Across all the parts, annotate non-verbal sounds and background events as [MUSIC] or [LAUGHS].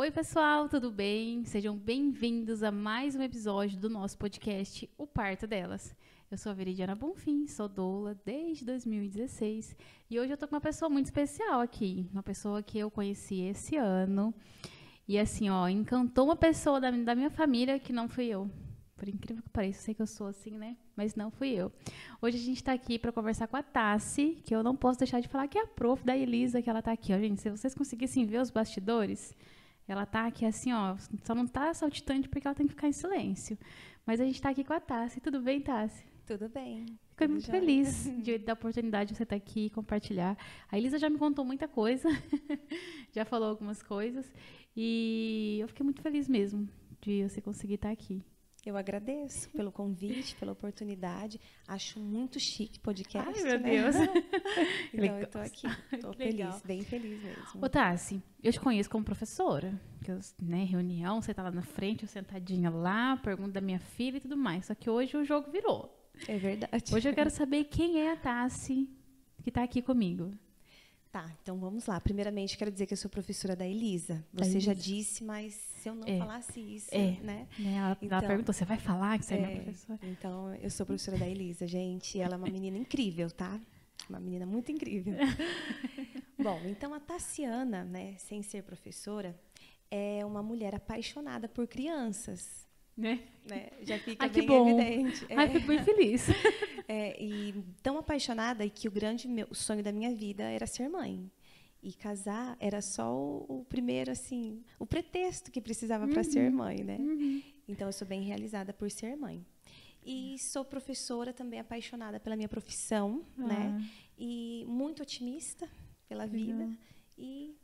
Oi, pessoal, tudo bem? Sejam bem-vindos a mais um episódio do nosso podcast, O Parto Delas. Eu sou a Veridiana Bonfim, sou doula desde 2016 e hoje eu tô com uma pessoa muito especial aqui, uma pessoa que eu conheci esse ano e assim, ó, encantou uma pessoa da, da minha família que não fui eu. Por incrível que pareça, eu sei que eu sou assim, né? Mas não fui eu. Hoje a gente está aqui para conversar com a Tassi, que eu não posso deixar de falar que é a prof da Elisa, que ela está aqui. Ó, gente, se vocês conseguissem ver os bastidores, ela está aqui assim, ó, só não está saltitante porque ela tem que ficar em silêncio. Mas a gente está aqui com a Tassi. Tudo bem, Tassi? Tudo bem. Fiquei muito jóia. feliz [LAUGHS] de, da oportunidade de você estar tá aqui e compartilhar. A Elisa já me contou muita coisa, [LAUGHS] já falou algumas coisas. E eu fiquei muito feliz mesmo de você conseguir estar tá aqui. Eu agradeço pelo convite, pela oportunidade. Acho muito chique podcast. Ai, meu né? Deus. [LAUGHS] então, eu estou aqui. Estou feliz, legal. bem feliz mesmo. Ô, Tassi, eu te conheço como professora. Que eu, né, reunião, você está lá na frente, eu sentadinha lá, pergunta da minha filha e tudo mais. Só que hoje o jogo virou. É verdade. Hoje eu quero saber quem é a Tassi que está aqui comigo. Tá, então vamos lá. Primeiramente, quero dizer que eu sou professora da Elisa. Você da Elisa. já disse, mas se eu não é. falasse isso, é. né? É, ela, então, ela, perguntou, você vai falar que você é, é minha professora? Então, eu sou professora da Elisa, gente. Ela é uma menina incrível, tá? Uma menina muito incrível. [LAUGHS] Bom, então a Tassiana, né, sem ser professora, é uma mulher apaixonada por crianças. Né? né? Já fica ah, bem bom. evidente. Ai, é. fico bem feliz. [LAUGHS] É, e tão apaixonada que o grande meu, o sonho da minha vida era ser mãe. E casar era só o, o primeiro, assim, o pretexto que precisava uhum. para ser mãe, né? Uhum. Então, eu sou bem realizada por ser mãe. E sou professora também apaixonada pela minha profissão, ah. né? E muito otimista pela vida. E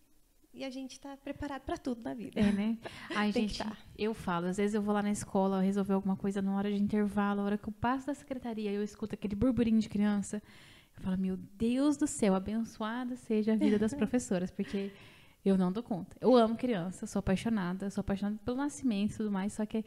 e a gente está preparado para tudo na vida. É, né? [LAUGHS] Ai, gente, tá. eu falo, às vezes eu vou lá na escola resolver alguma coisa na hora de intervalo, na hora que eu passo da secretaria, eu escuto aquele burburinho de criança. Eu falo, meu Deus do céu, abençoada seja a vida das [LAUGHS] professoras, porque eu não dou conta. Eu amo criança, sou apaixonada, sou apaixonada pelo nascimento e tudo mais, só que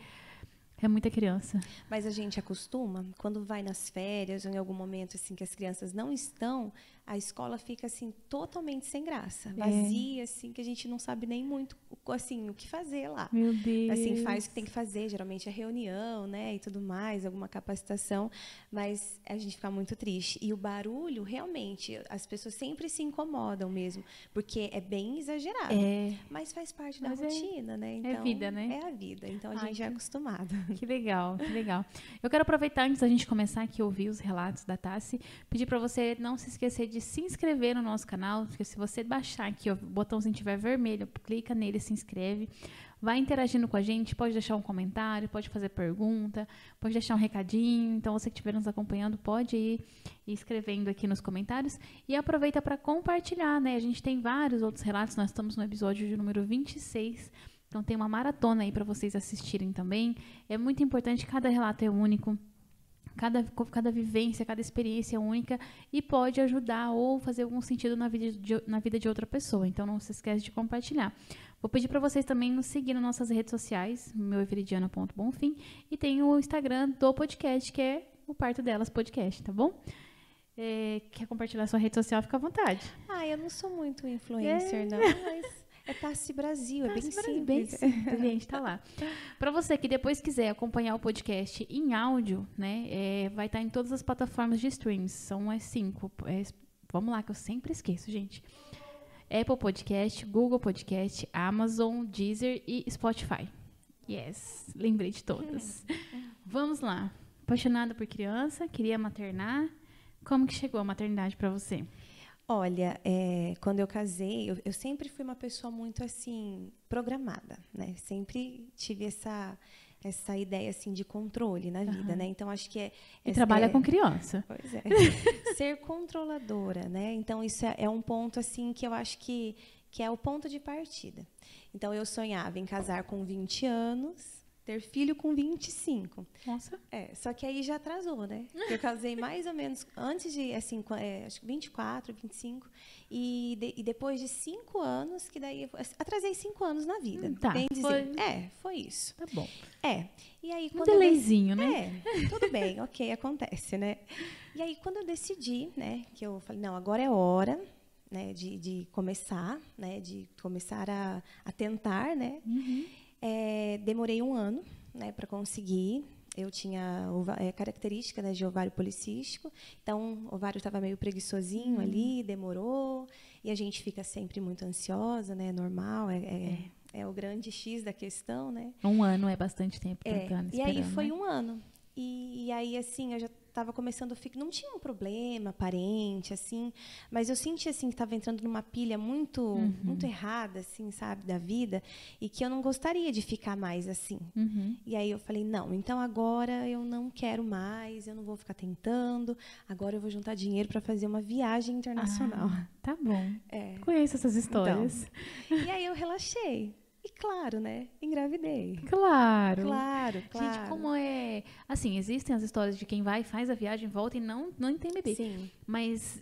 é muita criança. Mas a gente acostuma, quando vai nas férias ou em algum momento assim que as crianças não estão, a escola fica assim totalmente sem graça, é. vazia, é. assim que a gente não sabe nem muito assim o que fazer lá. Meu Deus. Assim faz o que tem que fazer, geralmente é reunião, né, e tudo mais, alguma capacitação, mas a gente fica muito triste. E o barulho, realmente, as pessoas sempre se incomodam mesmo, porque é bem exagerado. É. Mas faz parte da mas é rotina, é, né? Então, é vida, né? É a vida. Então a Ai, gente é acostumado. Que legal, que legal. Eu quero aproveitar antes da gente começar aqui a ouvir os relatos da Tassi, pedir para você não se esquecer de de se inscrever no nosso canal, porque se você baixar aqui, ó, o botãozinho estiver vermelho, clica nele, se inscreve, vai interagindo com a gente, pode deixar um comentário, pode fazer pergunta, pode deixar um recadinho. Então, você que estiver nos acompanhando, pode ir escrevendo aqui nos comentários e aproveita para compartilhar, né? A gente tem vários outros relatos, nós estamos no episódio de número 26. Então tem uma maratona aí para vocês assistirem também. É muito importante, cada relato é único. Cada, cada vivência, cada experiência é única e pode ajudar ou fazer algum sentido na vida de, na vida de outra pessoa. Então não se esquece de compartilhar. Vou pedir para vocês também nos seguir nas nossas redes sociais, meu everidiana.bonfim, e tem o Instagram do podcast, que é o Parto Delas Podcast, tá bom? É, quer compartilhar sua rede social, fica à vontade. Ah, eu não sou muito influencer, é. não, mas é Tassi Brasil, é bem simples. Bem simples, [LAUGHS] gente, tá lá. Para você que depois quiser acompanhar o podcast em áudio, né, é, vai estar tá em todas as plataformas de streams. São as cinco. É, vamos lá, que eu sempre esqueço, gente. Apple Podcast, Google Podcast, Amazon, Deezer e Spotify. Yes, lembrei de todas. [LAUGHS] Vamos lá. Apaixonada por criança, queria maternar. Como que chegou a maternidade para você? Olha, é, quando eu casei, eu, eu, sempre fui uma pessoa muito assim programada, né? Sempre tive essa essa ideia assim de controle na vida, uhum. né? Então acho que é e trabalha é, com criança. Pois é. ser controladora, né? Então isso é, é um ponto assim que eu acho que que é o ponto de partida. Então eu sonhava em casar com 20 anos ter filho com 25. Nossa. É, só que aí já atrasou, né? Eu casei [LAUGHS] mais ou menos antes de, assim, é, acho que 24, 25. E, de, e depois de cinco anos, que daí. Atrasei cinco anos na vida. Tá. Bem dizer. Foi... É, foi isso. Tá bom. É. E aí, quando um delayzinho, né? É, tudo bem, [LAUGHS] ok, acontece, né? E aí, quando eu decidi, né, que eu falei, não, agora é hora, né, de, de começar, né, de começar a, a tentar, né? Uhum. É, demorei um ano, né, para conseguir. Eu tinha é, característica né, de ovário policístico, então o ovário estava meio preguiçosinho uhum. ali, demorou, e a gente fica sempre muito ansiosa, né? Normal, é, é, é. é o grande X da questão, né? Um ano é bastante tempo é, tentando, E aí foi né? um ano. E, e, aí, assim, eu já estava começando a ficar. Não tinha um problema aparente, assim, mas eu senti assim que estava entrando numa pilha muito, uhum. muito errada, assim, sabe, da vida, e que eu não gostaria de ficar mais assim. Uhum. E aí eu falei, não, então agora eu não quero mais, eu não vou ficar tentando, agora eu vou juntar dinheiro para fazer uma viagem internacional. Ah, tá bom. É. Conheço essas histórias. Então, e aí eu relaxei. E claro, né? Engravidei. Claro. Claro, claro. Gente, como é. Assim, existem as histórias de quem vai, faz a viagem, volta e não, não tem bebê. Sim. Mas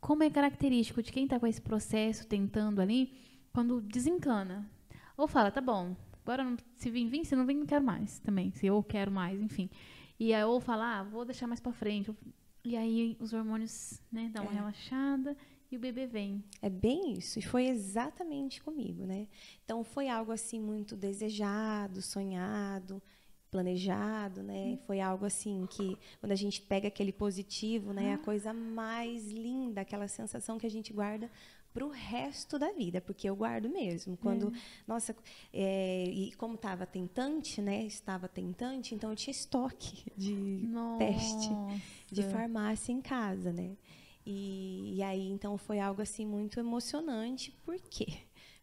como é característico de quem está com esse processo, tentando ali, quando desencana. Ou fala, tá bom, agora se vir, vir, se não vir, não quero mais também. Se eu quero mais, enfim. E aí, ou falar, ah, vou deixar mais para frente. E aí os hormônios, né, dão uma é. relaxada e o bebê vem. É bem isso, e foi exatamente comigo, né? Então foi algo assim muito desejado, sonhado, planejado, né? Hum. Foi algo assim que quando a gente pega aquele positivo, né, ah. a coisa mais linda, aquela sensação que a gente guarda para o resto da vida, porque eu guardo mesmo. Quando, é. nossa, é, e como estava tentante, né? Estava tentante, então eu tinha estoque de nossa. teste de farmácia em casa, né? E, e, aí, então, foi algo assim muito emocionante. Por quê?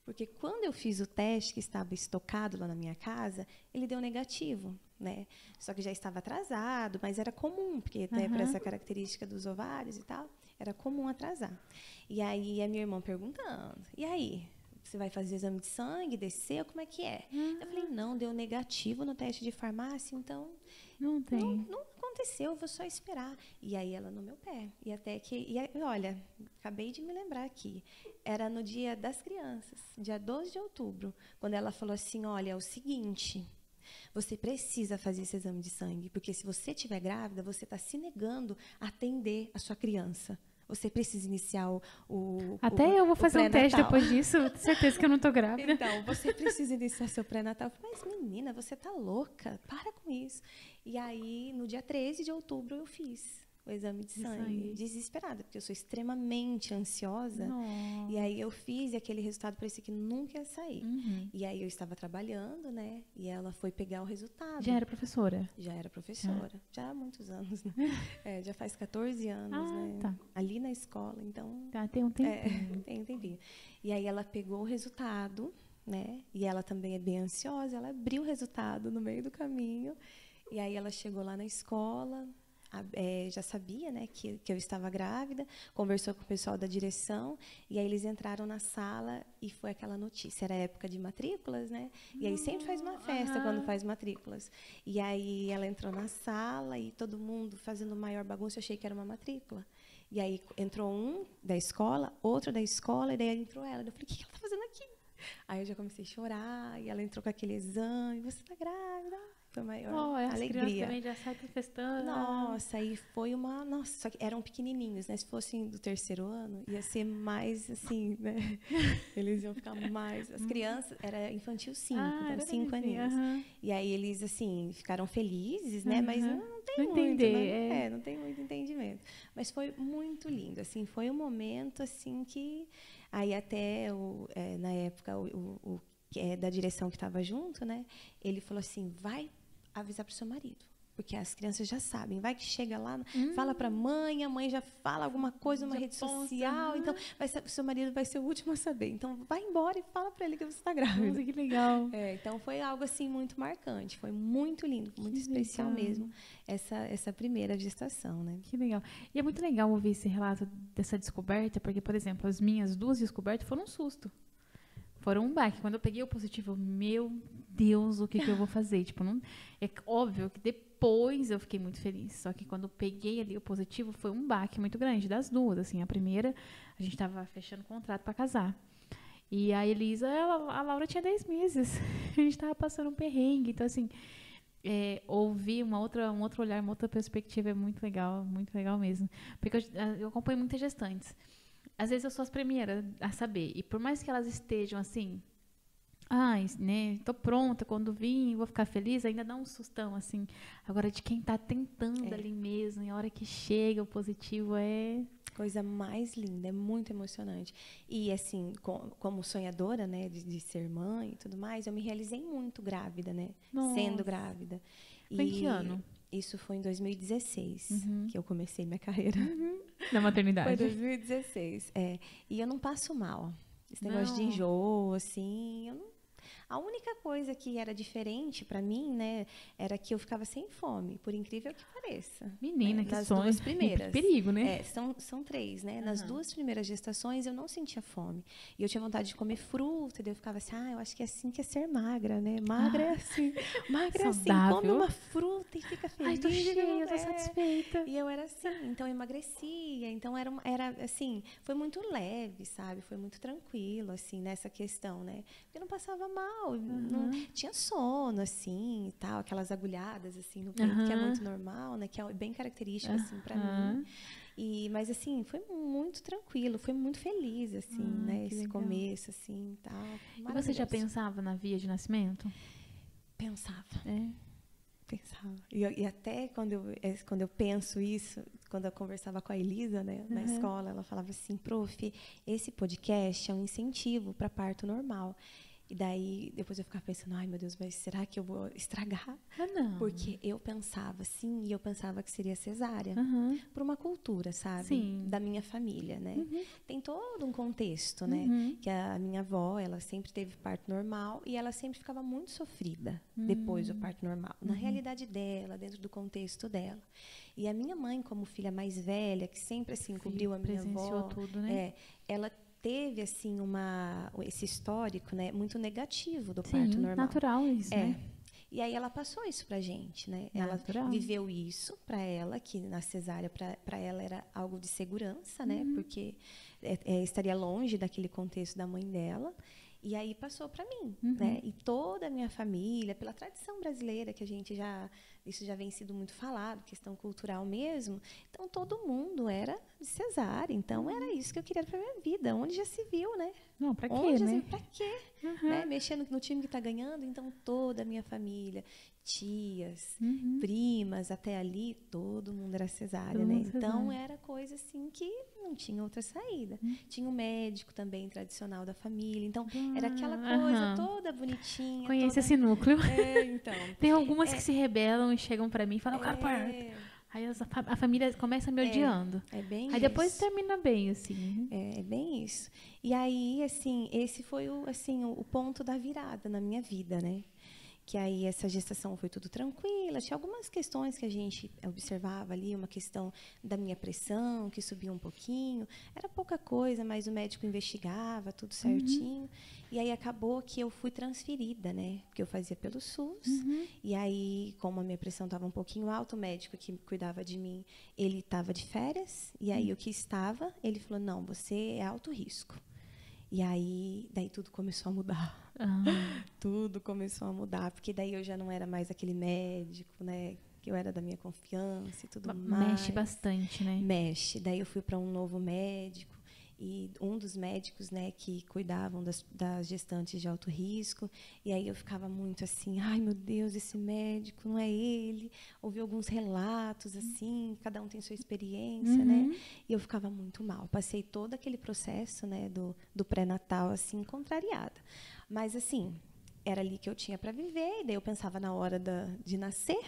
Porque quando eu fiz o teste que estava estocado lá na minha casa, ele deu negativo, né? Só que já estava atrasado, mas era comum, porque uhum. né, para essa característica dos ovários e tal, era comum atrasar. E aí a minha irmã perguntando: "E aí, você vai fazer exame de sangue, desceu, como é que é?" Uhum. Eu falei: "Não, deu negativo no teste de farmácia, então não tem. Não, não aconteceu, eu vou só esperar. E aí ela no meu pé. E até que. E aí, olha, acabei de me lembrar aqui. Era no dia das crianças, dia 12 de outubro, quando ela falou assim: olha, é o seguinte. Você precisa fazer esse exame de sangue, porque se você estiver grávida, você está se negando a atender a sua criança você precisa iniciar o. o Até o, eu vou fazer um teste depois disso, certeza que eu não estou grávida. Então, você precisa iniciar seu pré-natal. Mas, menina, você está louca? Para com isso. E aí, no dia 13 de outubro, eu fiz o exame de sangue, sangue. desesperada, porque eu sou extremamente ansiosa. Nossa. E aí eu fiz e aquele resultado parecia que nunca ia sair. Uhum. E aí eu estava trabalhando, né? E ela foi pegar o resultado. Já era professora? Já era professora. Ah. Já há muitos anos, né? [LAUGHS] é, já faz 14 anos, ah, né? Tá. Ali na escola, então... Tá, tem um tempo. É, [LAUGHS] tem um tempinho. E aí ela pegou o resultado, né? E ela também é bem ansiosa, ela abriu o resultado no meio do caminho e aí ela chegou lá na escola, é, já sabia né, que, que eu estava grávida, conversou com o pessoal da direção, e aí eles entraram na sala e foi aquela notícia. Era época de matrículas, né? E aí sempre faz uma festa uhum. quando faz matrículas. E aí ela entrou na sala e todo mundo fazendo maior bagunça, eu achei que era uma matrícula. E aí entrou um da escola, outro da escola, e daí entrou ela. Eu falei, o que ela está fazendo aqui? Aí eu já comecei a chorar, e ela entrou com aquele exame, você está grávida? Foi maior oh, alegria. também já saem festando. Nossa, aí foi uma. Nossa, só que eram pequenininhos, né? Se fossem do terceiro ano, ia ser mais assim, né? [LAUGHS] Eles iam ficar mais. As crianças, era infantil 5, ah, então 5 aninhos. Uhum. E aí eles, assim, ficaram felizes, né? Uhum. Mas não, não tem não muito. Entender, né? é. é, não tem muito entendimento. Mas foi muito lindo, assim, foi um momento assim que. Aí até o, é, na época o, o, o é, da direção que estava junto, né? Ele falou assim: vai avisar para o seu marido. Porque as crianças já sabem. Vai que chega lá, hum. fala para a mãe, a mãe já fala alguma coisa numa rede posta, social. Então, vai ser, o seu marido vai ser o último a saber. Então, vai embora e fala para ele que você está grávida. Nossa, que legal. É, então, foi algo assim muito marcante. Foi muito lindo, muito que especial legal. mesmo essa, essa primeira gestação, né? Que legal. E é muito legal ouvir esse relato dessa descoberta, porque, por exemplo, as minhas duas descobertas foram um susto foram um baque. Quando eu peguei o positivo, meu Deus, o que, que eu vou fazer? tipo, não, é óbvio que depois eu fiquei muito feliz. Só que quando eu peguei ali o positivo, foi um baque muito grande das duas. Assim, a primeira, a gente estava fechando contrato para casar. E a Elisa, ela, a Laura tinha 10 meses. [LAUGHS] A gente estava passando um perrengue. Então, assim, é, ouvir uma outra, um outro olhar, uma outra perspectiva é muito legal, muito legal mesmo. Porque eu, eu acompanho muitas gestantes. Às vezes eu sou as primeiras a saber. E por mais que elas estejam assim, ai, né, tô pronta, quando vim, vou ficar feliz, ainda dá um sustão, assim. Agora, de quem tá tentando É. ali mesmo, e a hora que chega o positivo é. Coisa mais linda, é muito emocionante. E assim, co- como sonhadora, né, de, de ser mãe e tudo mais, eu me realizei muito grávida, né? Nossa. Sendo grávida. Foi em que ano? Isso foi em 2016 Uhum. que eu comecei minha carreira. Na maternidade. Foi 2016, é. E eu não passo mal. Esse negócio de Não. enjoo, assim, eu não... A única coisa que era diferente pra mim, né, era que eu ficava sem fome, por incrível que pareça. Menina, né, que nas sonho. duas [LAUGHS] primeiras. Perigo, né? É, são, são três, né? Nas Aham. duas primeiras gestações eu não sentia fome. E eu tinha vontade de comer fruta, daí eu ficava assim, ah, eu acho que é assim que é ser magra, né? Magra é assim. Magra é assim, come uma fruta e fica feliz. Ai, tô cheia, tô é. satisfeita. E eu era assim, então eu emagrecia, então era, era assim, foi muito leve, sabe? Foi muito tranquilo, assim, nessa questão, né? Porque eu não passava mal, não, tinha sono, assim, e tal, aquelas agulhadas, assim, no peito, que é muito normal, né? Que é bem característico, assim, pra Aham. mim. E, mas, assim, foi muito tranquilo, foi muito feliz, assim, Ah, né? Esse legal. começo, assim, e tal. E você já pensava na via de nascimento? Pensava. É. Pensava. E, eu- e até quando eu, é, quando eu penso isso, quando eu conversava com a Elisa, né, na Uhum. escola, ela falava assim, prof, esse podcast é um incentivo para parto normal. E daí, depois eu ficava pensando, ai meu Deus, mas será que eu vou estragar? Ah, não. Porque eu pensava assim, e eu pensava que seria cesárea. Aham. Por uma cultura, sabe? Sim. Da minha família, né? Uhum. Tem todo um contexto, né? Uhum. Que a minha avó, ela sempre teve parto normal e ela sempre ficava muito sofrida depois do Hum. parto normal, Uhum. na realidade dela, dentro do contexto dela. E a minha mãe, como filha mais velha, que sempre assim cobriu a minha avó, tudo, né? é, ela teve assim uma esse histórico, né, muito negativo do Sim, parto normal. natural isso, É. né? E aí ela passou isso pra gente, né? Ela Natural. viveu isso pra ela, que na cesárea pra ela era algo de segurança, né? Uhum. Porque é, é, estaria longe daquele contexto da mãe dela. E aí passou pra mim, Uhum. né? E toda a minha família, pela tradição brasileira que a gente já isso já vem sido muito falado, questão cultural mesmo. Então todo mundo era de cesárea. Então era isso que eu queria pra minha vida. Onde já se viu, né? Não, pra quê, Onde né? Pra quê? Uhum. né? Mexendo no time que está ganhando, então toda a minha família, tias, Uhum. primas, até ali, todo mundo era cesárea, né? mundo Então cesárea. era coisa assim que não tinha outra saída. Hum. Tinha o médico também tradicional da família, então era aquela Ah, coisa aham. toda bonitinha. Conheço toda... esse núcleo. É, então. [LAUGHS] Tem algumas que se rebelam e chegam pra mim e falam, eu quero parto. é, Aí as- a, fa- a família começa me É, odiando. é bem Aí depois isso. termina bem, assim. É, é bem isso. E aí, assim, esse foi o, assim, o ponto da virada na minha vida, né? Que aí essa gestação foi tudo tranquila. Tinha algumas questões que a gente observava ali, uma questão da minha pressão, que subia um pouquinho. Era pouca coisa, mas o médico investigava tudo certinho. E aí acabou que eu fui transferida, né? Porque eu fazia pelo SUS. E aí, como a minha pressão estava um pouquinho alta, o médico que cuidava de mim, ele estava de férias. E aí, o que estava, ele falou: não, você é alto risco. E aí, daí tudo começou a mudar. Ah, Tudo começou a mudar, porque daí eu já não era mais aquele médico, né? Que eu era da minha confiança e tudo mais. mexe bastante, né? Mexe. Daí eu fui para um novo médico e um dos médicos, né, que cuidavam das, das gestantes de alto risco. E aí eu ficava muito assim, ai meu Deus, esse médico não é ele. Ouvi alguns relatos assim, cada um tem sua experiência, né? Uhum. E eu ficava muito mal. Passei todo aquele processo, né, do, do pré-natal assim contrariada. Mas assim, era ali que eu tinha para viver. E daí eu pensava na hora da, de nascer,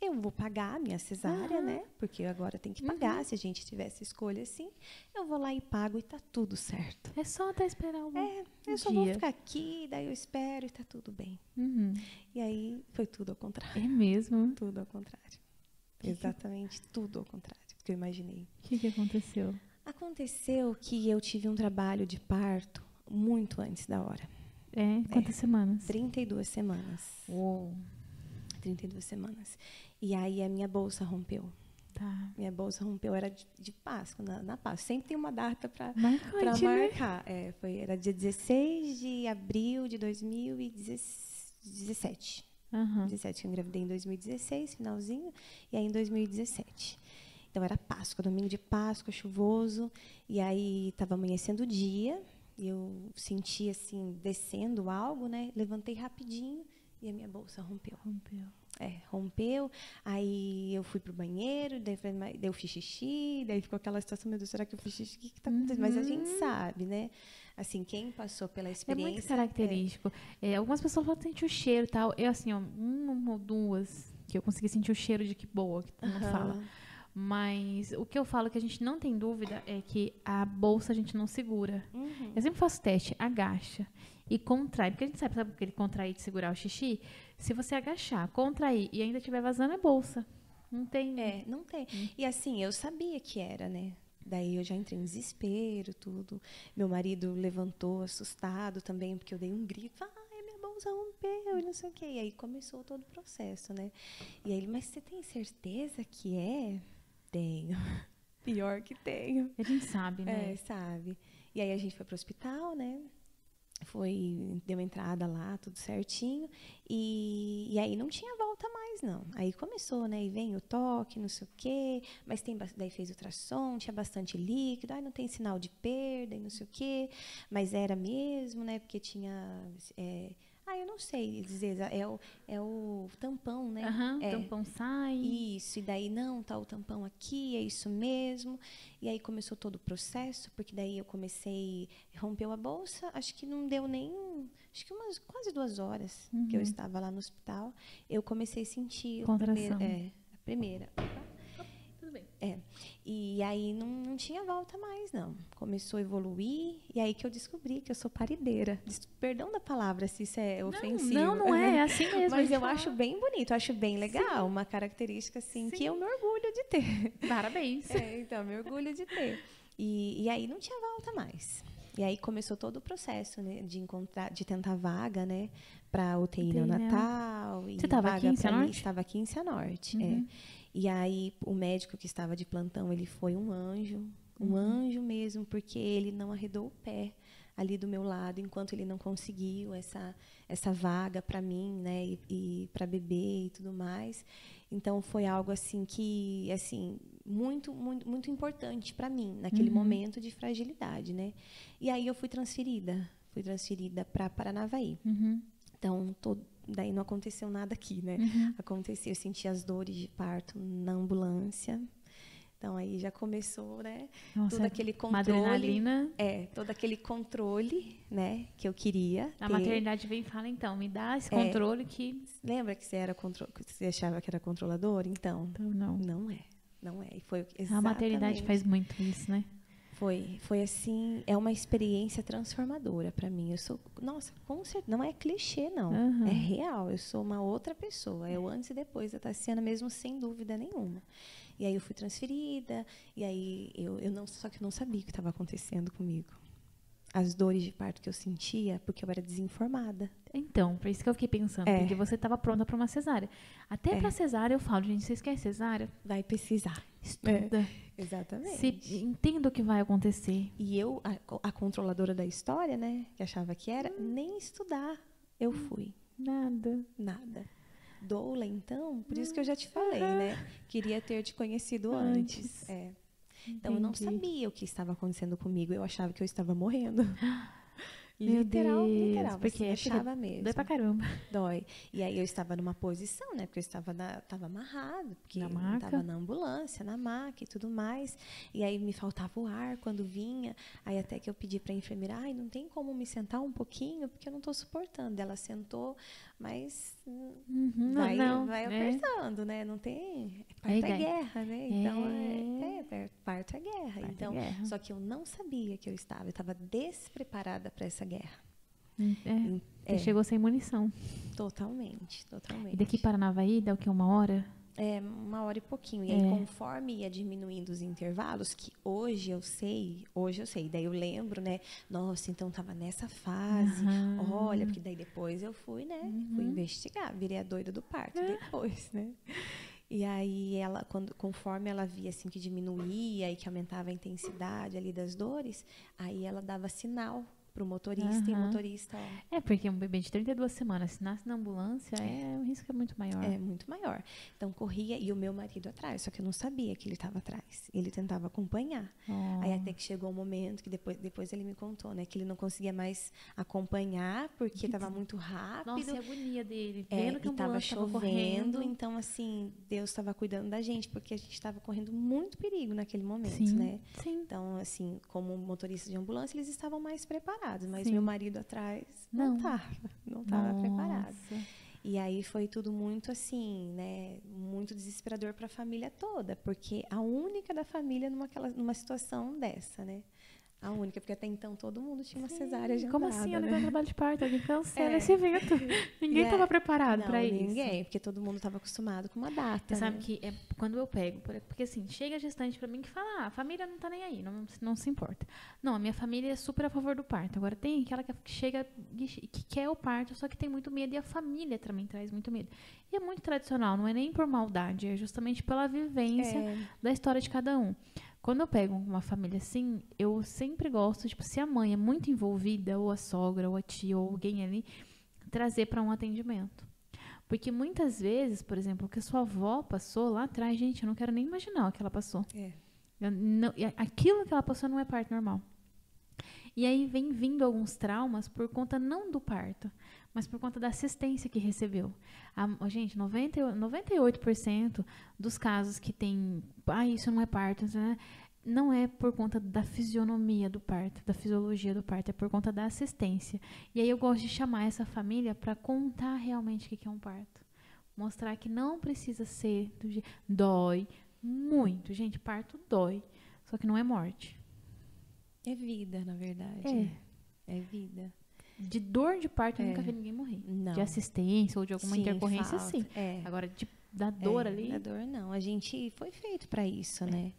eu vou pagar a minha cesárea, Aham. né? Porque agora tenho que pagar. Se a gente tivesse escolha assim, eu vou lá e pago e tá tudo certo. É só até esperar um É, eu um só vou dia. ficar aqui, daí eu espero e tá tudo bem. Uhum. E aí foi tudo ao contrário. É mesmo? [LAUGHS] Tudo ao contrário. que- Exatamente tudo ao contrário do que eu imaginei. O que, que aconteceu? Aconteceu que eu tive um trabalho de parto muito antes da hora. É? Quantas semanas? 32 semanas. Uou. 32 semanas. E aí a minha bolsa rompeu. Tá. Minha bolsa rompeu, era de, de Páscoa, na, na Páscoa. Sempre tem uma data para né? marcar. É, foi, era dia 16 de abril de 2017. Aham. 17, eu engravidei em 2016, finalzinho, e aí em 2017. Então era Páscoa, domingo de Páscoa, chuvoso. E aí estava amanhecendo o dia. Eu senti assim, descendo algo, né? Levantei rapidinho e a minha bolsa rompeu. Rompeu. É, rompeu. Aí eu fui pro banheiro, daí, eu fiz xixi, daí ficou aquela situação, meu Deus, será que eu fiz xixi? O que, que tá acontecendo? Mas a gente sabe, né? Assim, quem passou pela É experiência. muito característico. É, algumas pessoas falam que sente o cheiro e tal. Eu, assim, ó, uma ou duas que eu consegui sentir o cheiro de que boa, que todo mundo Aham. fala. Mas o que eu falo que a gente não tem dúvida é que a bolsa a gente não segura. Uhum. Eu sempre faço teste, agacha e contrai. Porque a gente sabe, sabe aquele contrair de segurar o xixi? Se você agachar, contrair e ainda estiver vazando, é bolsa. Não tem. É, não tem. E assim, eu sabia que era, né? Daí eu já entrei em desespero, tudo. Meu marido levantou assustado também, porque eu dei um grito. Ai, minha bolsa rompeu e não sei o quê. E aí começou todo o processo, né? E aí ele, mas você tem certeza que é? Tenho. [LAUGHS] Pior que tenho. A gente sabe, né? É, sabe? E aí a gente foi pro hospital, né? Foi, deu entrada lá, tudo certinho. E, e aí não tinha volta mais, não. Aí começou, né? E vem o toque, não sei o quê. Mas tem, daí fez ultrassom, tinha bastante líquido. Aí não tem sinal de perda e não sei o quê. Mas era mesmo, né? Porque tinha... é, ah, eu não sei dizer. É o, é o tampão, né? Aham, É. tampão sai. Isso, e daí não, tá o tampão aqui, é isso mesmo. E aí começou todo o processo, porque daí eu comecei, rompeu a bolsa, acho que não deu nem, acho que umas quase duas horas que eu estava lá no hospital, eu comecei a sentir o Contração. primeiro, é, a primeira. Tudo É. E aí não, não tinha volta mais, não. Começou a evoluir, e aí que eu descobri que eu sou parideira. Perdão da palavra se isso é ofensivo. Não, não é, é assim [LAUGHS] mesmo. Mas eu fala. acho bem bonito, eu acho bem legal, uma característica assim que eu me orgulho de ter. Parabéns. É, então, me orgulho de ter. E, e aí não tinha volta mais. E aí começou todo o processo né, de encontrar, de tentar vaga, né, para UTI UTI, né? neonatal. e Você tava vaga aqui em Cianorte? Estava aqui em Cianorte, Uhum. é. E aí o médico que estava de plantão, ele foi um anjo, um Uhum. anjo mesmo, porque ele não arredou o pé ali do meu lado enquanto ele não conseguiu essa essa vaga para mim, né, e, e para bebê e tudo mais. Então foi algo assim que assim muito muito muito importante para mim naquele Uhum. momento de fragilidade, né? E aí eu fui transferida, fui transferida para Paranavaí. Uhum, Então todo, daí não aconteceu nada aqui, né? uhum. Aconteceu, eu senti as dores de parto na ambulância. Então aí já começou, né? Nossa, todo aquele controle. adrenalina. É, todo aquele controle, né, que eu queria. A ter. maternidade vem e fala, então, me dá esse É. controle que. Lembra que você era contro... que você achava que era controlador? Então, Então, não. não é. Não é. E foi o- A maternidade exatamente. faz muito isso, né? Foi, foi assim, é uma experiência transformadora para mim. Eu sou, nossa, com certeza, não é clichê não, Aham. é real. Eu sou uma outra pessoa, é o antes e depois da Tassiana mesmo sem dúvida nenhuma. E aí eu fui transferida, e aí eu, eu não, só que eu não sabia o que estava acontecendo comigo. As dores de parto que eu sentia, porque eu era desinformada. Então, por isso que eu fiquei pensando, É. porque você estava pronta para uma cesárea. Até É. pra cesárea eu falo, gente, vocês querem cesárea? Vai precisar. Estuda. Exatamente. Se entenda o que vai acontecer. E eu, a, a controladora da história, né, que achava que era, nem estudar eu fui. Nada. Nada. Doula, então, por isso que eu já te falei, né? Queria ter te conhecido antes. Antes. É. Então eu não Entendi. sabia o que estava acontecendo comigo. Eu achava que eu estava morrendo. [GASPS] Meu literal, Deus, literal. porque é, mesmo. Dói pra caramba. Dói. E aí eu estava numa posição, né? Porque eu estava, na, estava amarrado, porque Na eu estava na ambulância, na maca e tudo mais. E aí me faltava o ar quando vinha. Aí até que eu pedi para a enfermeira, ai, não tem como me sentar um pouquinho, porque eu não estou suportando. Ela sentou, mas Uhum, vai, não, vai é. apertando, né? Não tem. É é, ideia. guerra, né? Então É. é, é, per- parto é guerra. Parto é então, guerra. só que eu não sabia que eu estava. Eu estava despreparada para essa guerra. É, É, Você chegou sem munição. totalmente, totalmente. E daqui para Navaí dá o que? Uma hora? É, uma hora e pouquinho. E aí, É. conforme ia diminuindo os intervalos, que hoje eu sei, hoje eu sei, daí eu lembro, né? Nossa, então tava nessa fase. Aham. Olha, porque daí depois eu fui, né? Fui investigar, virei a doida do parto depois, né? E aí ela, quando, conforme ela via assim que diminuía e que aumentava a intensidade ali das dores, aí ela dava sinal pro motorista e o Aham. motorista, É, porque um bebê de 32 semanas, se nasce na ambulância, é, o risco é muito maior. é muito maior. Então corria e o meu marido atrás, só que eu não sabia que ele estava atrás. Ele tentava acompanhar. Ó. Aí até que chegou um momento que depois, depois ele me contou, né, que ele não conseguia mais acompanhar porque estava muito rápido. Nossa, e a agonia dele, É, vendo que a e tava chovendo, correndo. então assim, Deus estava cuidando da gente, porque a gente estava correndo muito perigo naquele momento, Sim, né? sim. Então, assim, como motorista de ambulância, eles estavam mais preparados, mas Sim. meu marido atrás não estava, não estava preparado. E aí foi tudo muito assim, né? Muito desesperador para a família toda, porque a única da família numa, aquela- numa situação dessa, né? A única, porque até então todo mundo tinha uma cesárea agendada, Como assim? Eu não né? tenho trabalho de parto, alguém cancela [LAUGHS] É. esse evento. [LAUGHS] Ninguém É. estava preparado Não, para isso. ninguém, porque todo mundo estava acostumado com uma data. Você sabe né? que é quando eu pego, por- porque assim, chega gestante pra mim que fala, ah, a família não tá nem aí, não, não se importa. Não, a minha família é super a favor do parto. Agora tem aquela que chega e que quer o parto, só que tem muito medo e a família também traz muito medo. E é muito tradicional, não é nem por maldade, é justamente pela vivência É, da história de cada um. Quando eu pego uma família assim, eu sempre gosto, tipo, se a mãe é muito envolvida, ou a sogra, ou a tia, ou alguém ali, trazer para um atendimento. Porque muitas vezes, por exemplo, o que a sua avó passou lá atrás, gente, eu não quero nem imaginar o que ela passou. é. Não- aquilo que ela passou não é parto normal. E aí vem vindo alguns traumas por conta não do parto, mas por conta da assistência que recebeu. A, gente, 90, e- 98% dos casos que tem, ah, isso não é parto, né? não é por conta da fisionomia do parto, da fisiologia do parto, é por conta da assistência. E aí eu gosto de chamar essa família para contar realmente o que que é um parto. Mostrar que não precisa ser do jeito. Dói muito. Gente, parto dói. Só que não é morte. É vida, na verdade. É. É vida. De dor de parto, eu É. nunca vi ninguém morrer. Não. De assistência ou de alguma Sim, intercorrência, falta. sim. É. Agora, de, da dor É, ali. Da dor não. A gente foi feito para isso, né?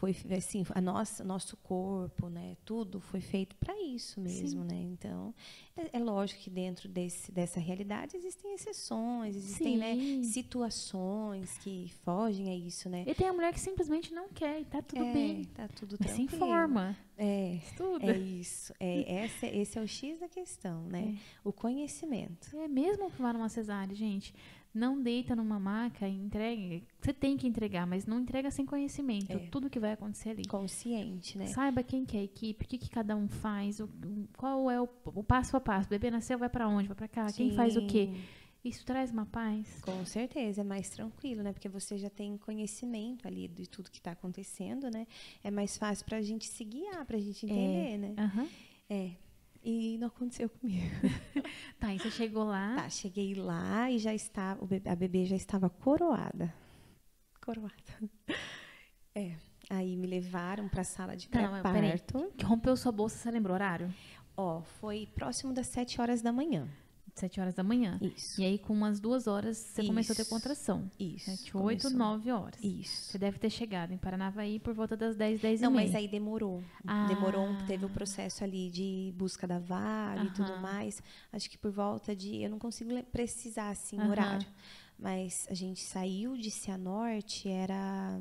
Foi assim, a nossa, nosso corpo, né? Tudo foi feito para isso mesmo, né? Então, é, é lógico que dentro desse, dessa realidade existem exceções, existem né, Sim. situações que fogem a isso, né? E tem a mulher que simplesmente não quer e tá tudo é, bem. Tá tudo Mas se informa. É, Estuda. é isso. É, esse, esse é o X da questão, né? O conhecimento. É mesmo que vá numa cesárea, gente. Não deita numa maca e entregue. Você tem que entregar, mas não entrega sem conhecimento. É. Tudo que vai acontecer ali. Consciente, né? Saiba quem que é a equipe, o que, que cada um faz, o, qual é o, o passo a passo. O bebê nasceu, vai pra onde? Vai pra cá? Quem faz o quê? Sim. Isso traz uma paz. Com certeza, é mais tranquilo, né? Porque você já tem conhecimento ali de tudo que está acontecendo, né? É mais fácil para a gente se guiar, para a gente entender, né? Aham. É. E não aconteceu comigo. [LAUGHS] Tá, e você chegou lá. Tá, cheguei lá e já estava, o bebê- a bebê já estava coroada. Coroada. [LAUGHS] É. Aí me levaram para a sala de Tá, pré-parto. Que rompeu sua bolsa, você lembra o horário? Ó, foi próximo das 7 horas da manhã. Sete horas da manhã. Isso. E aí, com umas duas horas, você começou a ter Isso. contração. Isso. Sete, oito, começou. nove horas. Isso. Você deve ter chegado em Paranavaí por volta das dez, dez Não, e meia. mas aí demorou. Ah. Demorou, um- teve o processo ali de busca da vaga e tudo mais. Acho que por volta de. Eu não consigo precisar assim o Aham. horário. Mas a gente saiu de Cianorte, era.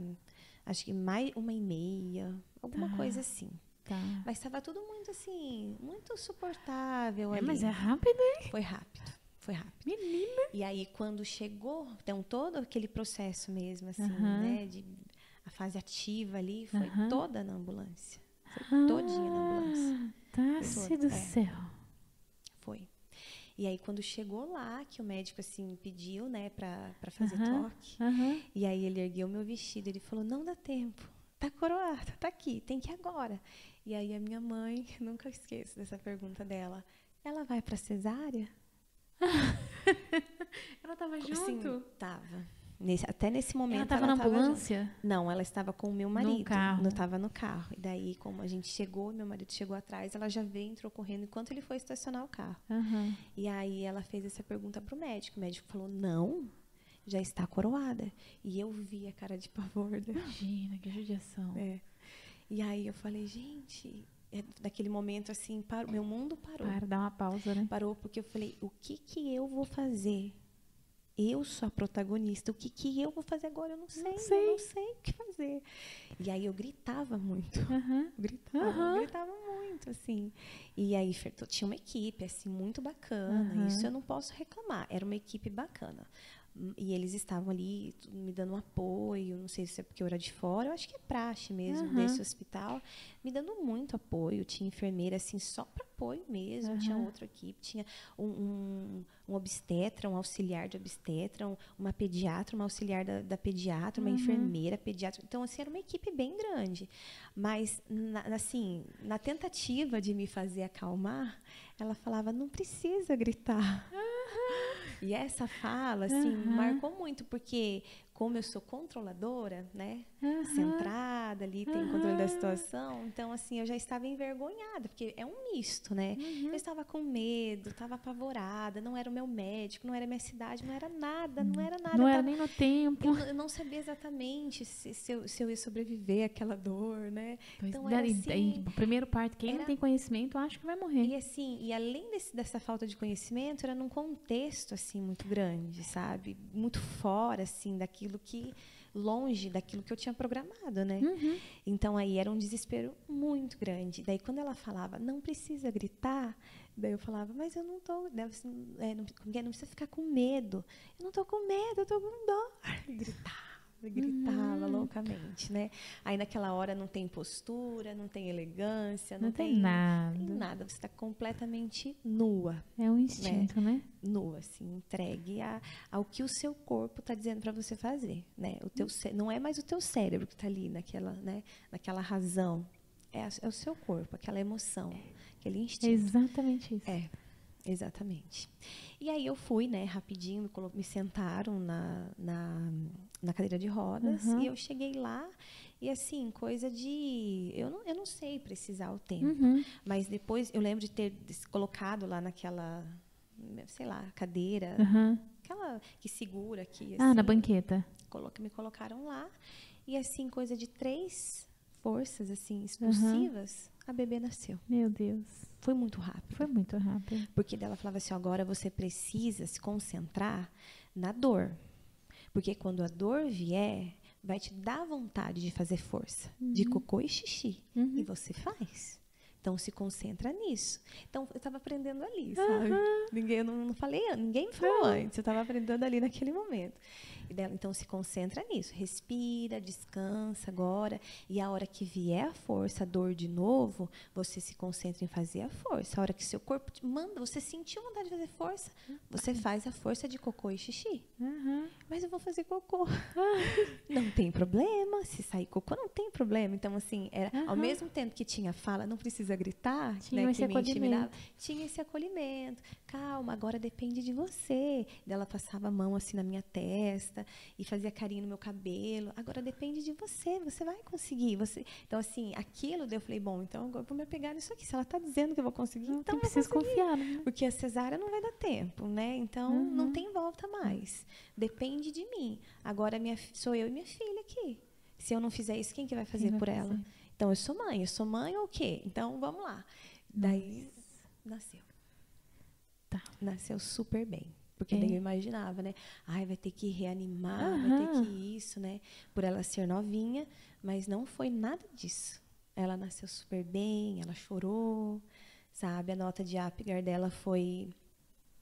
Acho que mais uma e meia, alguma Tá. coisa assim. Tá. Mas estava tudo muito assim, muito suportável É, ali. mas é rápido, hein? Foi rápido, foi rápido. Menina. E aí, quando chegou, então, todo aquele processo mesmo, assim, né? De, a fase ativa ali, foi toda na ambulância. Foi todinha na ambulância. Foi do é. céu. Foi. E aí, quando chegou lá, que o médico, assim, pediu, né, pra, pra fazer Aham. toque. E aí, ele ergueu meu vestido. Ele falou, não dá tempo. Tá coroada, tá aqui, tem que ir agora. E aí, a minha mãe, [LAUGHS] nunca esqueço dessa pergunta dela. Ela vai pra cesárea? [LAUGHS] Ela tava junto? tava. Nesse- até nesse momento, ela tava na junto. ambulância? Não, ela estava com o meu marido. carro. Não estava no carro. E daí, como a gente chegou, meu marido chegou atrás, ela já veio, entrou correndo enquanto ele foi estacionar o carro. Aham. E aí ela fez essa pergunta pro médico. O médico falou: não, já está coroada. E eu vi a cara de pavor dela. Imagina, que judiação. É. E aí eu falei, gente, é, daquele momento assim, parou, meu mundo parou. Para, dá uma pausa, né? Parou porque eu falei, o que que eu vou fazer? Eu sou a protagonista. O que, que eu vou fazer agora? Eu não sei, sei. eu não sei o que fazer. E aí eu gritava muito. Aham. [LAUGHS] Gritava, Aham. gritava muito, assim. E aí tinha uma equipe, assim, muito bacana. Aham. Isso eu não posso reclamar. Era uma equipe bacana. E eles estavam ali me dando um apoio, não sei se é porque eu era de fora, eu acho que é praxe mesmo Aham. desse hospital, me dando muito apoio. Tinha enfermeira, assim, só para apoio mesmo. Tinha Aham. outra equipe, tinha um, um, um obstetra, um auxiliar de obstetra, um- uma pediatra, uma auxiliar da, da pediatra, uma Uhum. enfermeira, pediatra. Então, assim, era uma equipe bem grande. Mas, na, assim, na tentativa de me fazer acalmar, ela falava, não precisa gritar. E essa fala, assim, Aham. marcou muito, porque como eu sou controladora, né? Aham. Centrada ali, tem controle da situação. Então, assim, eu já estava envergonhada, porque é um misto, né? Uhum. Eu estava com medo, estava apavorada, não era o meu médico, não era a minha cidade, não era nada, não era nada. Não eu era tava- nem no tempo. eu, não- eu não sabia exatamente se, se eu, se eu ia sobreviver àquela dor, né? Pois, Então, era assim, o primeiro parto, quem não era- tem conhecimento, acha que vai morrer. E assim, e além desse- dessa falta de conhecimento, era num contexto assim muito grande, sabe? Muito fora assim daquilo que longe daquilo que eu tinha programado, né? Uhum. Então aí era um desespero muito grande. Daí quando ela falava, não precisa gritar, daí eu falava, mas eu não tô, daí ela assim, é, não, é? não precisa ficar com medo. Eu não tô com medo, eu tô com dor. [LAUGHS] E gritava, Uhum. loucamente, né? Aí naquela hora não tem postura, não tem elegância, não, Não tem nada. tem nada. Você está completamente nua, É um instinto, né? nua, assim, entregue a, ao que o seu corpo está dizendo para você fazer, né? O teu não é mais o teu cérebro que está ali naquela, né? Naquela razão, é, a- é o seu corpo, aquela emoção, aquele É instinto. exatamente isso. É, exatamente. E aí eu fui, né, rapidinho, me, me sentaram na, na, na cadeira de rodas Uhum. e eu cheguei lá e assim, coisa de. Eu não, eu não sei precisar o tempo. Uhum. Mas depois eu lembro de ter colocado lá naquela, sei lá, cadeira, Aham. aquela que segura aqui. Ah, na assim, banqueta. coloca- me colocaram lá. E assim, coisa de três forças assim expulsivas, a bebê nasceu. Meu Deus. Foi muito rápido. Foi muito rápido. Porque dela falava assim, agora você precisa se concentrar na dor. Porque quando a dor vier, vai te dar vontade de fazer força, de cocô e xixi. Uhum. E você faz. Então se concentra nisso. Então eu estava aprendendo ali, sabe? Ninguém, eu não, não falei, ninguém falou antes. Eu estava aprendendo ali naquele momento. Dela, então se concentra nisso. Respira, descansa agora. E a hora que vier a força, a dor de novo, você se concentra em fazer a força. A hora que seu corpo te manda, você sentiu vontade de fazer força, você faz a força de cocô e xixi. Aham. Mas eu vou fazer cocô. não tem problema. Se sair cocô, não tem problema. Então, assim, era, ao mesmo tempo que tinha fala, não precisa gritar, Tinha né, esse que me intimidava, acolhimento. tinha esse acolhimento. Calma, agora depende de você. Ela passava a mão assim na minha testa e fazia carinho no meu cabelo. Agora depende de você, você vai conseguir. Você... Então, assim, aquilo, eu falei, bom, então agora eu vou me apegar nisso aqui. Se ela está dizendo que eu vou conseguir, Não então eu preciso conseguir. confiar, né? Porque a cesárea não vai dar tempo, né? Então Uhum. não tem volta mais. Depende de mim. Agora minha, sou eu e minha filha aqui. Se eu não fizer isso, quem que vai fazer vai por ela? Então eu sou mãe. Eu sou mãe ou o quê? Então vamos lá. Daí nasceu. Tá. Nasceu super bem. Porque É. daí eu imaginava, né? Ai, vai ter que reanimar, vai ter que isso, né? Por ela ser novinha, mas não foi nada disso. Ela nasceu super bem, ela chorou, sabe? A nota de Apgar dela foi,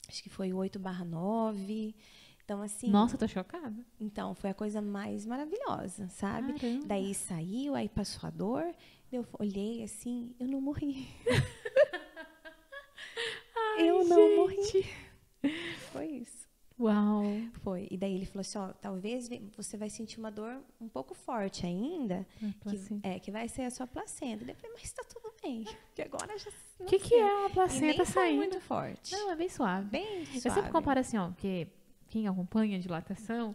acho que foi 8 barra 9. Então, assim, Nossa, eu tô chocada. então foi a coisa mais maravilhosa, sabe? Caramba. Daí saiu, aí passou a dor, eu olhei assim, eu não morri. [LAUGHS] eu não morri. Foi isso. Uau. Foi. E daí ele falou assim, ó, talvez ve- você vai sentir uma dor um pouco forte ainda, que, placenta. é, que vai ser a sua placenta. Eu falei, mas tá tudo bem, que agora já O que, que é a E nem placenta foi saindo? muito forte. Não, é bem suave. Bem Eu suave. sempre comparo assim, ó, porque quem acompanha dilatação,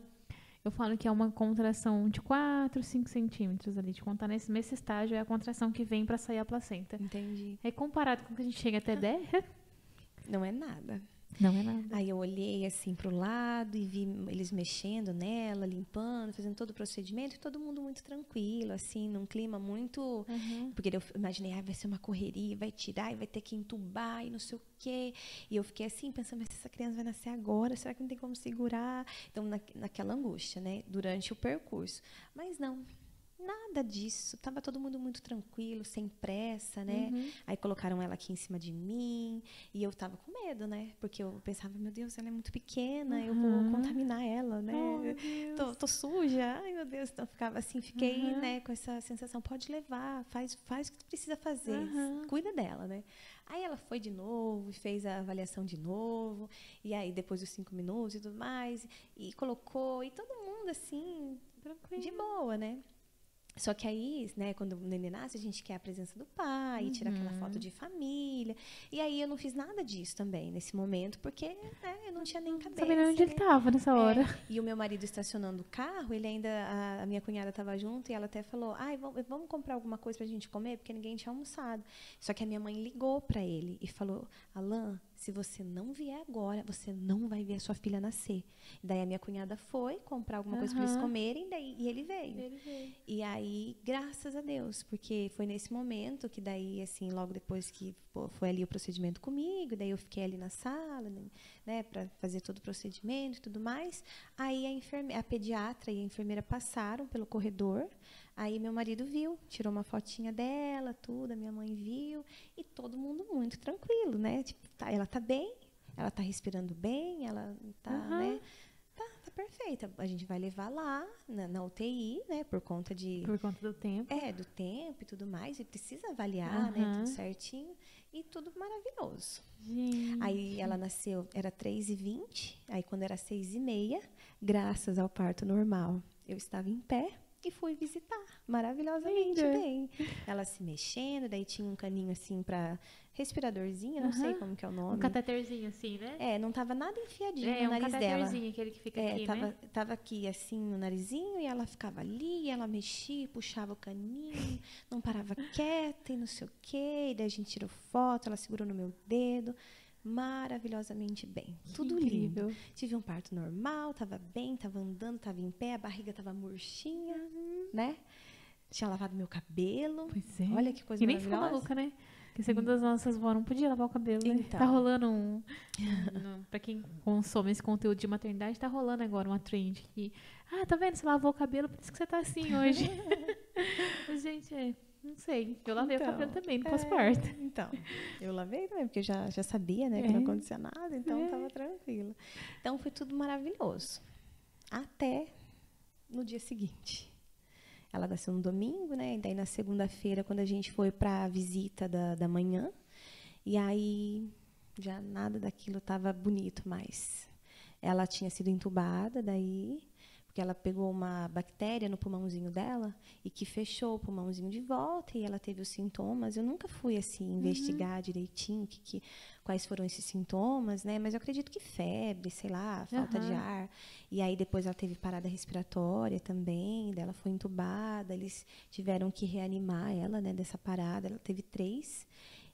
eu falo que é uma contração de 4, 5 centímetros ali, de contar nesse, nesse estágio é a contração que vem pra sair a placenta. Entendi. Aí comparado com o que a gente chega até 10, Não é nada. Não é nada. Aí eu olhei assim pro lado e vi eles mexendo nela, limpando, fazendo todo o procedimento, e todo mundo muito tranquilo, assim, num clima muito. Uhum. Porque eu imaginei, ah, vai ser uma correria, vai tirar e vai ter que entubar e não sei o quê. E eu fiquei assim, pensando, mas essa criança vai nascer agora, será que não tem como segurar? Então, na, naquela angústia, né, durante o percurso. Mas não, Nada disso. Tava todo mundo muito tranquilo, sem pressa, né? Uhum. Aí colocaram ela aqui em cima de mim e eu tava com medo, né? Porque eu pensava, meu Deus, ela é muito pequena, eu vou Uhum. contaminar ela, né? Oh, tô, tô suja, ai meu Deus. Então ficava assim, fiquei, Uhum. né, com essa sensação, pode levar, faz, faz o que tu precisa fazer, Uhum. cuida dela, né? Aí ela foi de novo e fez a avaliação de novo, e aí depois dos cinco minutos e tudo mais, e colocou, e todo mundo assim, Tranquilo. de boa, né? Só que aí, né, quando o neném nasce, a gente quer a presença do pai, tira aquela Uhum. foto de família. E aí eu não fiz nada disso também nesse momento, porque né, eu não tinha nem cabeça. sabia nem onde ele né? tava nessa hora. É, e o meu marido estacionando o carro, ele ainda. A, a minha cunhada estava junto e ela até falou: Ai, vamos, vamos comprar alguma coisa pra gente comer, porque ninguém tinha almoçado. Só que a minha mãe ligou para ele e falou: Alain, se você não vier agora, você não vai ver a sua filha nascer. Daí a minha cunhada foi comprar alguma coisa para eles comerem daí, e ele veio. Ele veio. E aí, graças a Deus, porque foi nesse momento que daí, assim, logo depois que pô, foi ali o procedimento comigo, daí eu fiquei ali na sala, né, né para fazer todo o procedimento e tudo mais. Aí a enferme a pediatra e a enfermeira passaram pelo corredor. Aí meu marido viu, tirou uma fotinha dela, tudo, a minha mãe viu, e todo mundo muito tranquilo, né? Tipo, tá, ela tá bem, ela tá respirando bem, ela tá, Aham. né? Tá, tá perfeita. A gente vai levar lá na, na UTI, né? Por conta de Por conta do tempo. é, do tempo e tudo mais, e precisa avaliar, né, Aham. tudo certinho, e tudo maravilhoso. Gente. Aí ela nasceu, era 3 e 20 aí quando era 6 e meia, graças ao parto normal, eu estava em pé e fui visitar, maravilhosamente bem. Ela se mexendo, daí tinha um caninho assim para respiradorzinho, não sei como que é o Um nome. cateterzinho assim, né? É, não tava nada enfiadinho É, no um nariz dela. cateterzinho, aquele que fica É, aqui, tava, né? tava aqui assim no narizinho e ela ficava ali, ela mexia, puxava o caninho, não parava quieta e não sei o quê. E daí a gente tirou foto, ela segurou no meu dedo, maravilhosamente bem. Tudo incrível. lindo. Tive um parto normal, tava bem, tava andando, tava em pé, a barriga tava murchinha, né? Tinha lavado meu cabelo. Pois é. Olha que coisa E nem ficou maravilhosa. maluca, né? Porque segundo as nossas vó, não podia lavar o cabelo, né? Então. Tá rolando um... no- pra quem consome esse conteúdo de maternidade, tá rolando agora uma trend que... Ah, tá vendo? Você lavou o cabelo, por isso que você tá assim hoje. [LAUGHS] Mas, gente, é... Não sei. Eu lavei Então, o cabelo também, no é. pós-parto. Então, eu lavei também, porque eu já, já sabia, né, que não É. acontecia nada, então É. estava tranquila. Então foi tudo maravilhoso. Até no dia seguinte. Ela nasceu no domingo, né? E daí na segunda-feira, quando a gente foi para a visita da, da manhã, e aí já nada daquilo estava bonito mais. Ela tinha sido entubada daí, porque ela pegou uma bactéria no pulmãozinho dela e que fechou o pulmãozinho de volta e ela teve os sintomas. Eu nunca fui assim investigar direitinho que, que- quais foram esses sintomas, né? Mas eu acredito que febre, sei lá, falta de Aham. ar. E aí depois ela teve parada respiratória também, daí ela foi entubada, eles tiveram que reanimar ela, né, dessa parada. Ela teve três.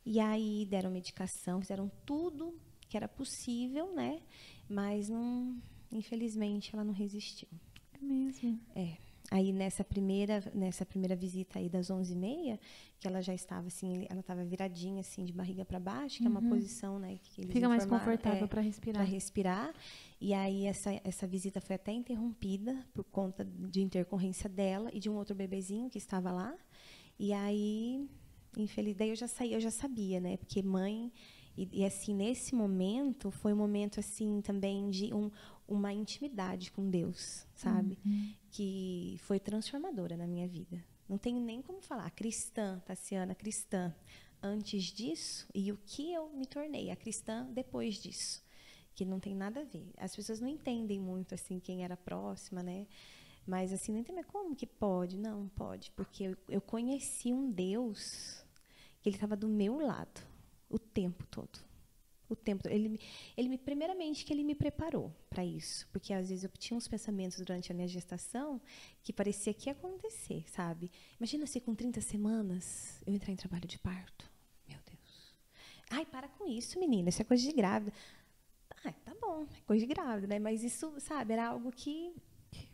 E aí deram medicação, fizeram tudo que era possível, né? Mas não, infelizmente ela não resistiu. É mesmo. É. Aí nessa primeira, nessa primeira visita aí das 11h30, que ela já estava assim, ela estava viradinha assim de barriga para baixo, que é uma posição, né, que eles Uhum. Fica mais confortável é, pra respirar. para respirar. E aí essa, essa visita foi até interrompida por conta de intercorrência dela e de um outro bebezinho que estava lá. E aí, infeliz, daí eu já saí, eu já sabia, né? Porque mãe e, e, assim nesse momento foi um momento assim também de um, uma intimidade com Deus, sabe? Que foi transformadora na minha vida. Não tenho nem como falar. Cristã, Tassiana, cristã. Antes disso e o que eu me tornei, a cristã depois disso que não tem nada a ver. As pessoas não entendem muito assim quem era próxima, né? Mas assim, não entendem como que pode? Não, pode, porque eu, eu conheci um Deus que ele estava do meu lado o tempo todo. O tempo. Ele, ele me primeiramente que ele me preparou para isso, porque às vezes eu tinha uns pensamentos durante a minha gestação que parecia que ia acontecer, sabe? Imagina se com 30 semanas eu entrar em trabalho de parto. Meu Deus. Ai, para com isso, menina, isso é coisa de grávida. bom, é coisa de grávida, né? Mas isso, sabe, era algo que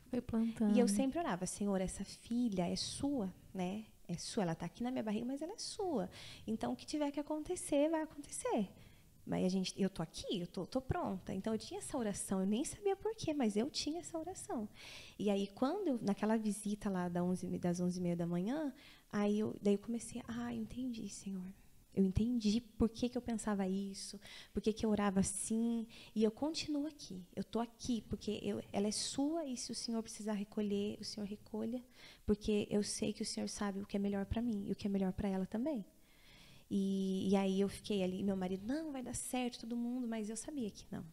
Foi plantando. e eu sempre orava, Senhor, essa filha é sua, né? É sua, ela está aqui na minha barriga, mas ela é sua. Então, o que tiver que acontecer, vai acontecer. Mas a gente, eu tô aqui, eu tô, tô pronta. Então, eu tinha essa oração, eu nem sabia porquê, mas eu tinha essa oração. E aí, quando, eu, naquela visita lá das 11, das 11 e meia da manhã, aí eu, daí eu comecei, ah, entendi, Senhor. Eu entendi por que, que eu pensava isso, por que, que eu orava assim, e eu continuo aqui. Eu estou aqui porque eu, ela é sua e se o Senhor precisar recolher, o Senhor recolha, porque eu sei que o Senhor sabe o que é melhor para mim e o que é melhor para ela também. E, e, aí eu fiquei ali, meu marido, não, vai dar certo, todo mundo, mas eu sabia que não.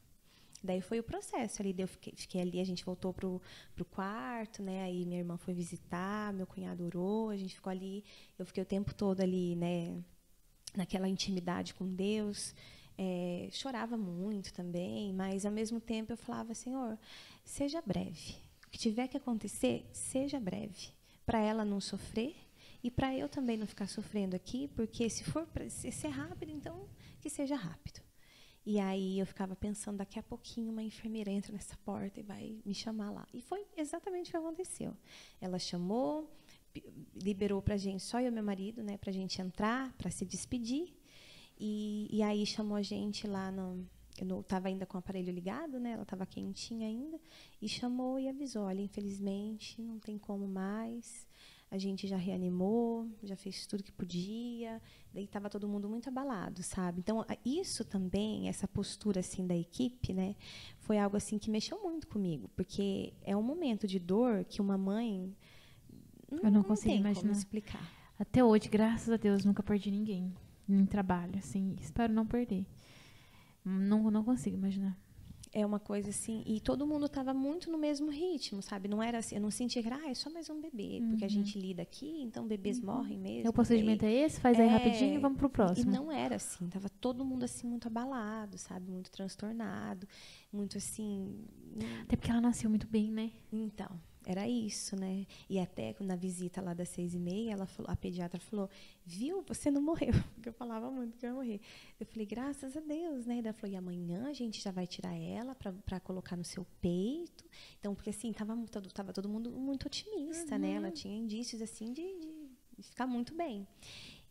Daí foi o processo ali, eu fiquei, fiquei ali, a gente voltou pro, pro quarto, né? Aí minha irmã foi visitar, meu cunhado orou, a gente ficou ali, eu fiquei o tempo todo ali, né? naquela intimidade com Deus. É, chorava muito também, mas ao mesmo tempo eu falava, Senhor, seja breve. O que tiver que acontecer, seja breve. Para ela não sofrer e para eu também não ficar sofrendo aqui, porque se for para ser rápido, então que seja rápido. E aí eu ficava pensando, daqui a pouquinho uma enfermeira entra nessa porta e vai me chamar lá. E foi exatamente o que aconteceu. Ela chamou, liberou para gente, só eu e meu marido, né, para gente entrar, para se despedir. E, e, aí chamou a gente lá no. Eu estava ainda com o aparelho ligado, né? Ela estava quentinha ainda. E chamou e avisou: olha, infelizmente, não tem como mais. A gente já reanimou, já fez tudo que podia. Daí estava todo mundo muito abalado, sabe? Então, isso também, essa postura assim da equipe, né? Foi algo assim que mexeu muito comigo. Porque é um momento de dor que uma mãe não, eu não consigo tem imaginar. como explicar. Até hoje, graças a Deus, nunca perdi ninguém em trabalho, assim. Espero não perder. Não, não consigo imaginar. É uma coisa assim, e todo mundo estava muito no mesmo ritmo, sabe? Não era assim, eu não sentia que ah, é só mais um bebê, uhum. porque a gente lida aqui, então bebês uhum. morrem mesmo. O procedimento é esse, faz é, aí rapidinho e vamos pro próximo. E não era assim, tava todo mundo assim muito abalado, sabe? Muito transtornado, muito assim. Até porque ela nasceu muito bem, né? Então, era isso, né? E até na visita lá das seis e meia, ela falou, a pediatra falou, viu, você não morreu. [LAUGHS] Porque eu falava muito que eu ia morrer. Eu falei, graças a Deus, né? Ela falou, e amanhã a gente já vai tirar ela para colocar no seu peito. Então, porque assim, tava, tava todo mundo muito otimista, uhum. né? Ela uhum. tinha indícios, assim, de, de ficar muito bem.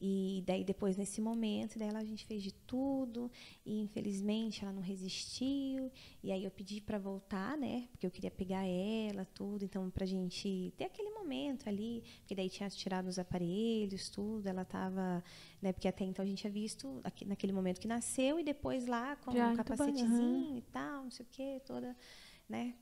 E daí depois nesse momento, daí a gente fez de tudo e infelizmente ela não resistiu. E aí eu pedi para voltar, né? Porque eu queria pegar ela, tudo. Então pra gente ter aquele momento ali, porque daí tinha tirado os aparelhos, tudo. Ela tava, né? Porque até então a gente tinha visto naquele momento que nasceu e depois lá com Já, um capacetezinho e tal, não sei o quê, toda né,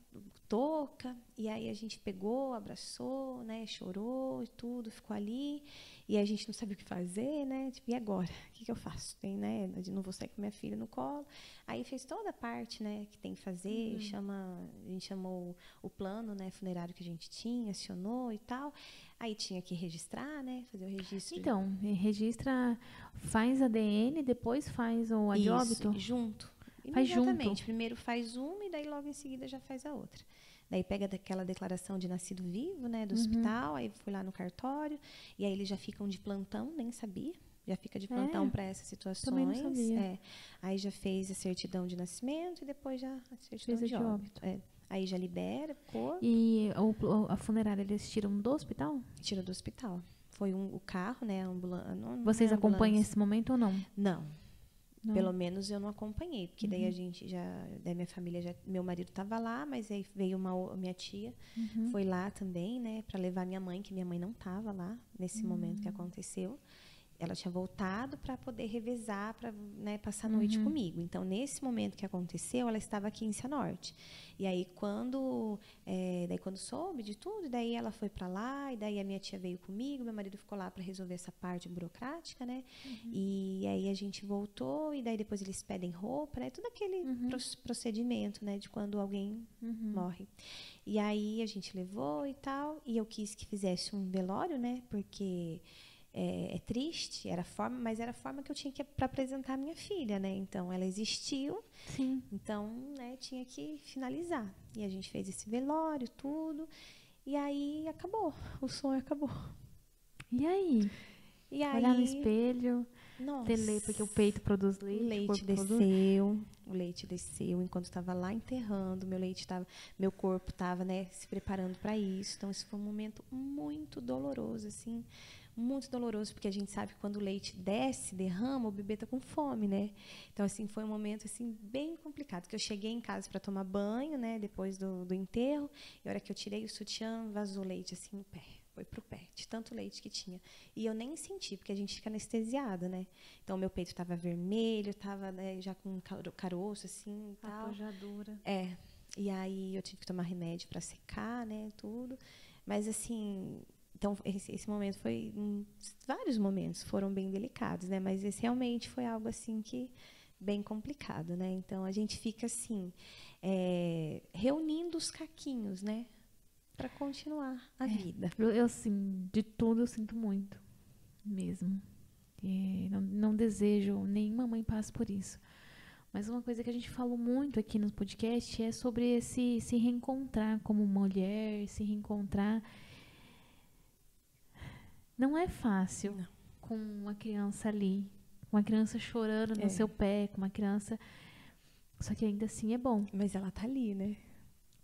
touca, e aí a gente pegou, abraçou, né, chorou e tudo, ficou ali, e a gente não sabia o que fazer, né, tipo, e agora? O que, que eu faço? Tem, né, não vou sair com minha filha no colo. Aí fez toda a parte, né, que tem que fazer, uhum. chama, a gente chamou o plano, né, funerário que a gente tinha, acionou e tal. Aí tinha que registrar, né, fazer o registro. Então, registra, faz ADN, depois faz o adióbito? Isso, junto. Faz junto. Primeiro faz uma e daí logo em seguida já faz a outra. Daí pega daquela declaração de nascido vivo, né, do uhum. hospital, aí fui lá no cartório, e aí eles já ficam de plantão, nem sabia. Já fica de plantão é, para essas situações. Não sabia. É. Aí já fez a certidão de nascimento e depois já a certidão fez de, de óbito. óbito. É. Aí já libera o corpo. E o, a funerária eles tiram do hospital? Tiram do hospital. Foi um, o carro, né? Ambulância. Vocês acompanham esse momento ou não? Não. Não. Pelo menos eu não acompanhei, porque uhum. daí a uhum. gente já, daí minha família já, meu marido estava lá, mas aí veio uma minha tia, uhum. foi lá também, né, para levar minha mãe, que minha mãe não estava lá nesse uhum. momento que hum. aconteceu ela tinha voltado para poder revezar, para né, passar a noite uhum. comigo. Então, nesse momento que aconteceu, ela estava aqui em Cianorte. E aí, quando, é, daí, quando soube de tudo, daí ela foi para lá, e daí a minha tia veio comigo, meu marido ficou lá para resolver essa parte burocrática, né? Uhum. E aí a gente voltou, e daí depois eles pedem roupa, né? Tudo aquele uhum. procedimento, né? De quando alguém uhum. morre. E aí a gente levou e tal, e eu quis que fizesse um velório, né? Porque é, é, triste, era forma, mas era a forma que eu tinha que para apresentar a minha filha, né? Então ela existiu, Sim. então né, tinha que finalizar. E a gente fez esse velório, tudo, e aí acabou, o sonho acabou. E aí? E aí Olhar no espelho, nossa, ter leite, porque o peito produz leite. O leite desceu, o leite desceu enquanto estava lá enterrando, meu leite estava, meu corpo estava, né, se preparando para isso. Então isso foi um momento muito doloroso, assim, muito doloroso, porque a gente sabe que quando o leite desce, derrama, o bebê está com fome, né? Então, assim, foi um momento, assim, bem complicado, que eu cheguei em casa para tomar banho, né, depois do, do enterro, e a hora que eu tirei o sutiã, vazou leite, assim, no pé. Foi pro pé, de tanto leite que tinha. E eu nem senti, porque a gente fica anestesiada, né? Então, meu peito estava vermelho, estava né, já com caroço, assim, tal. Apojadura. É. E aí, eu tive que tomar remédio para secar, né, tudo. Mas, assim, então, esse, esse, momento foi. Um, vários momentos foram bem delicados, né? Mas esse realmente foi algo assim que. bem complicado, né? Então, a gente fica assim. É, reunindo os caquinhos, né? Para continuar a é, vida. Eu, eu, assim, de tudo eu sinto muito. Mesmo. E não, não desejo nenhuma mãe passe por isso. Mas uma coisa que a gente falou muito aqui no podcast é sobre esse se reencontrar como mulher, se reencontrar não é fácil não. com uma criança ali, uma criança chorando no é. seu pé, com uma criança. Só que ainda assim é bom. Mas ela tá ali, né?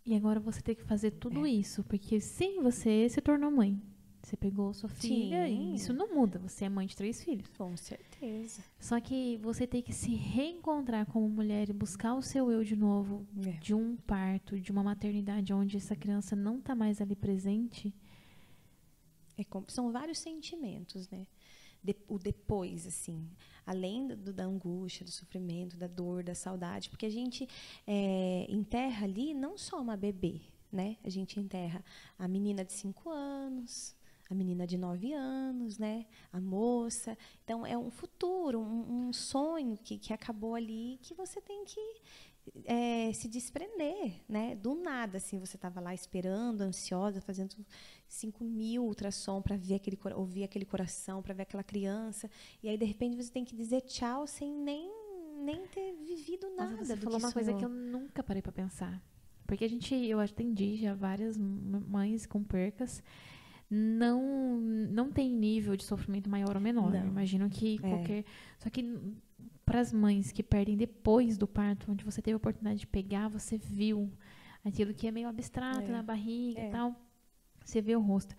E agora você tem que fazer tudo é. isso, porque sim, você se tornou mãe. Você pegou sua filha sim. e isso não muda. Você é mãe de três filhos. Com certeza. Só que você tem que se reencontrar como mulher e buscar o seu eu de novo, é. de um parto, de uma maternidade onde essa criança não está mais ali presente. É, são vários sentimentos, né? De, o depois, assim, além do, da angústia, do sofrimento, da dor, da saudade, porque a gente é, enterra ali não só uma bebê, né? A gente enterra a menina de cinco anos, a menina de nove anos, né? A moça. Então é um futuro, um, um sonho que, que acabou ali que você tem que é, se desprender, né? Do nada, assim, você estava lá esperando, ansiosa, fazendo 5 mil ultrassom para ver aquele, ouvir aquele coração, para ver aquela criança, e aí de repente você tem que dizer tchau sem nem nem ter vivido nada. Nossa, você falou uma coisa que eu nunca parei para pensar, porque a gente, eu atendi já várias mães com percas não não tem nível de sofrimento maior ou menor. Imagino que é. qualquer. Só que para as mães que perdem depois do parto, onde você teve a oportunidade de pegar, você viu aquilo que é meio abstrato é. na barriga é. e tal, você vê o rosto.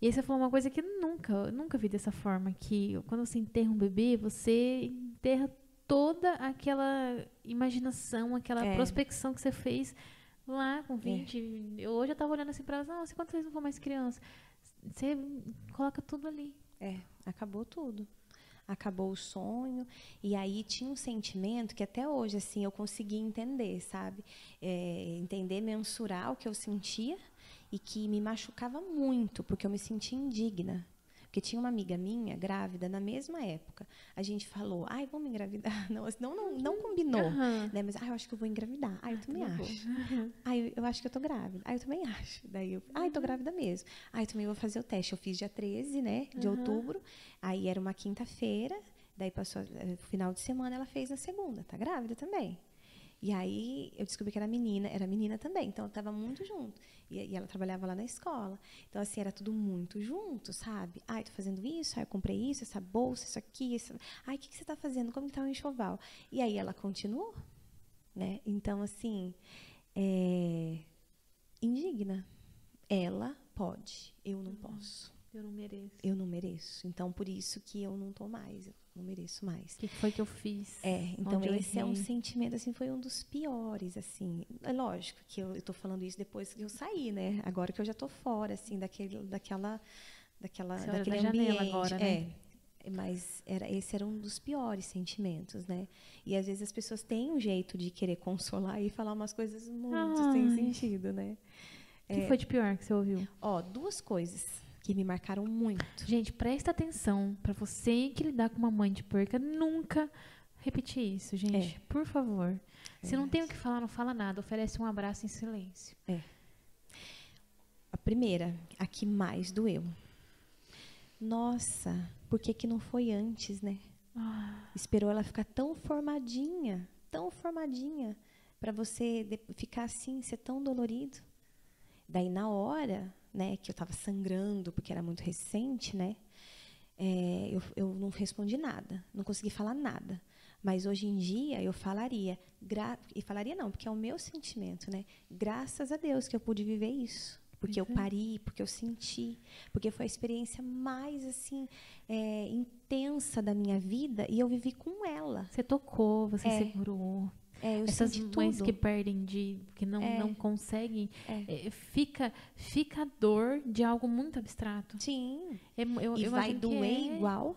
E aí você falou uma coisa que eu nunca, nunca vi dessa forma, que quando você enterra um bebê, você enterra toda aquela imaginação, aquela é. prospecção que você fez lá com 20. É. Hoje eu estava olhando assim para elas, nossa, quantas vezes não for mais criança? Você coloca tudo ali. É, acabou tudo acabou o sonho. E aí tinha um sentimento que até hoje assim eu consegui entender, sabe? É, entender, mensurar o que eu sentia e que me machucava muito, porque eu me sentia indigna. Porque tinha uma amiga minha grávida na mesma época. A gente falou, ai, vamos engravidar. [LAUGHS] Não, não, não, não combinou. Uhum. Né? Mas, ai, eu acho que eu vou engravidar. Ai, eu também ah, acho. Uhum. Ai, eu, eu, acho que eu tô grávida. Ai, eu também acho. Daí eu, ai, tô grávida mesmo. Ai, eu também vou fazer o teste. Eu fiz dia 13, né, de uhum. outubro. Aí era uma quinta-feira. Daí passou o eh, final de semana, ela fez na segunda. Tá grávida também. E aí eu descobri que era menina, era menina também, então eu estava muito junto. E, e, ela trabalhava lá na escola. Então, assim, era tudo muito junto, sabe? Ai, tô fazendo isso, ai, eu comprei isso, essa bolsa, isso aqui, isso... ai, o que, que você está fazendo? Como está o enxoval? E aí ela continuou, né? Então, assim, é... indigna. Ela pode, eu não uhum. posso. Eu não mereço. Eu não mereço. Então, por isso que eu não tô mais. Eu não mereço mais. O que foi que eu fiz? É, então esse é um sentimento, assim, foi um dos piores, assim. É lógico que eu estou falando isso depois que eu saí, né? Agora que eu já estou fora, assim, daquele, daquela, daquela, daquele da ambiente. Agora, né? É, mas era, esse era um dos piores sentimentos, né? E às vezes as pessoas têm um jeito de querer [LAUGHS] consolar e falar umas coisas muito Ai. sem sentido, né? O que é, foi de pior que você ouviu? Ó, duas coisas que me marcaram muito. Gente, presta atenção para você que lidar com uma mãe de porca, nunca repetir isso, gente. É. Por favor. É Se não tem o que falar, não fala nada. Oferece um abraço em silêncio. É. A primeira, a que mais doeu. Nossa, por que, que não foi antes, né? Ah. Esperou ela ficar tão formadinha, tão formadinha, para você ficar assim, ser tão dolorido. Daí, na hora, né, que eu estava sangrando, porque era muito recente, né, é, eu, eu não respondi nada, não consegui falar nada. Mas hoje em dia eu falaria, e falaria não, porque é o meu sentimento, né? Graças a Deus que eu pude viver isso. Porque eu Uhum. pari, porque eu senti, porque foi a experiência mais assim é, intensa da minha vida e eu vivi com ela. Você tocou, você É. segurou. É, Essas mães tudo. que perdem de que não, É. não conseguem, É. é, fica fica a dor de algo muito abstrato. Sim. É eu, e eu vai doer é- igual,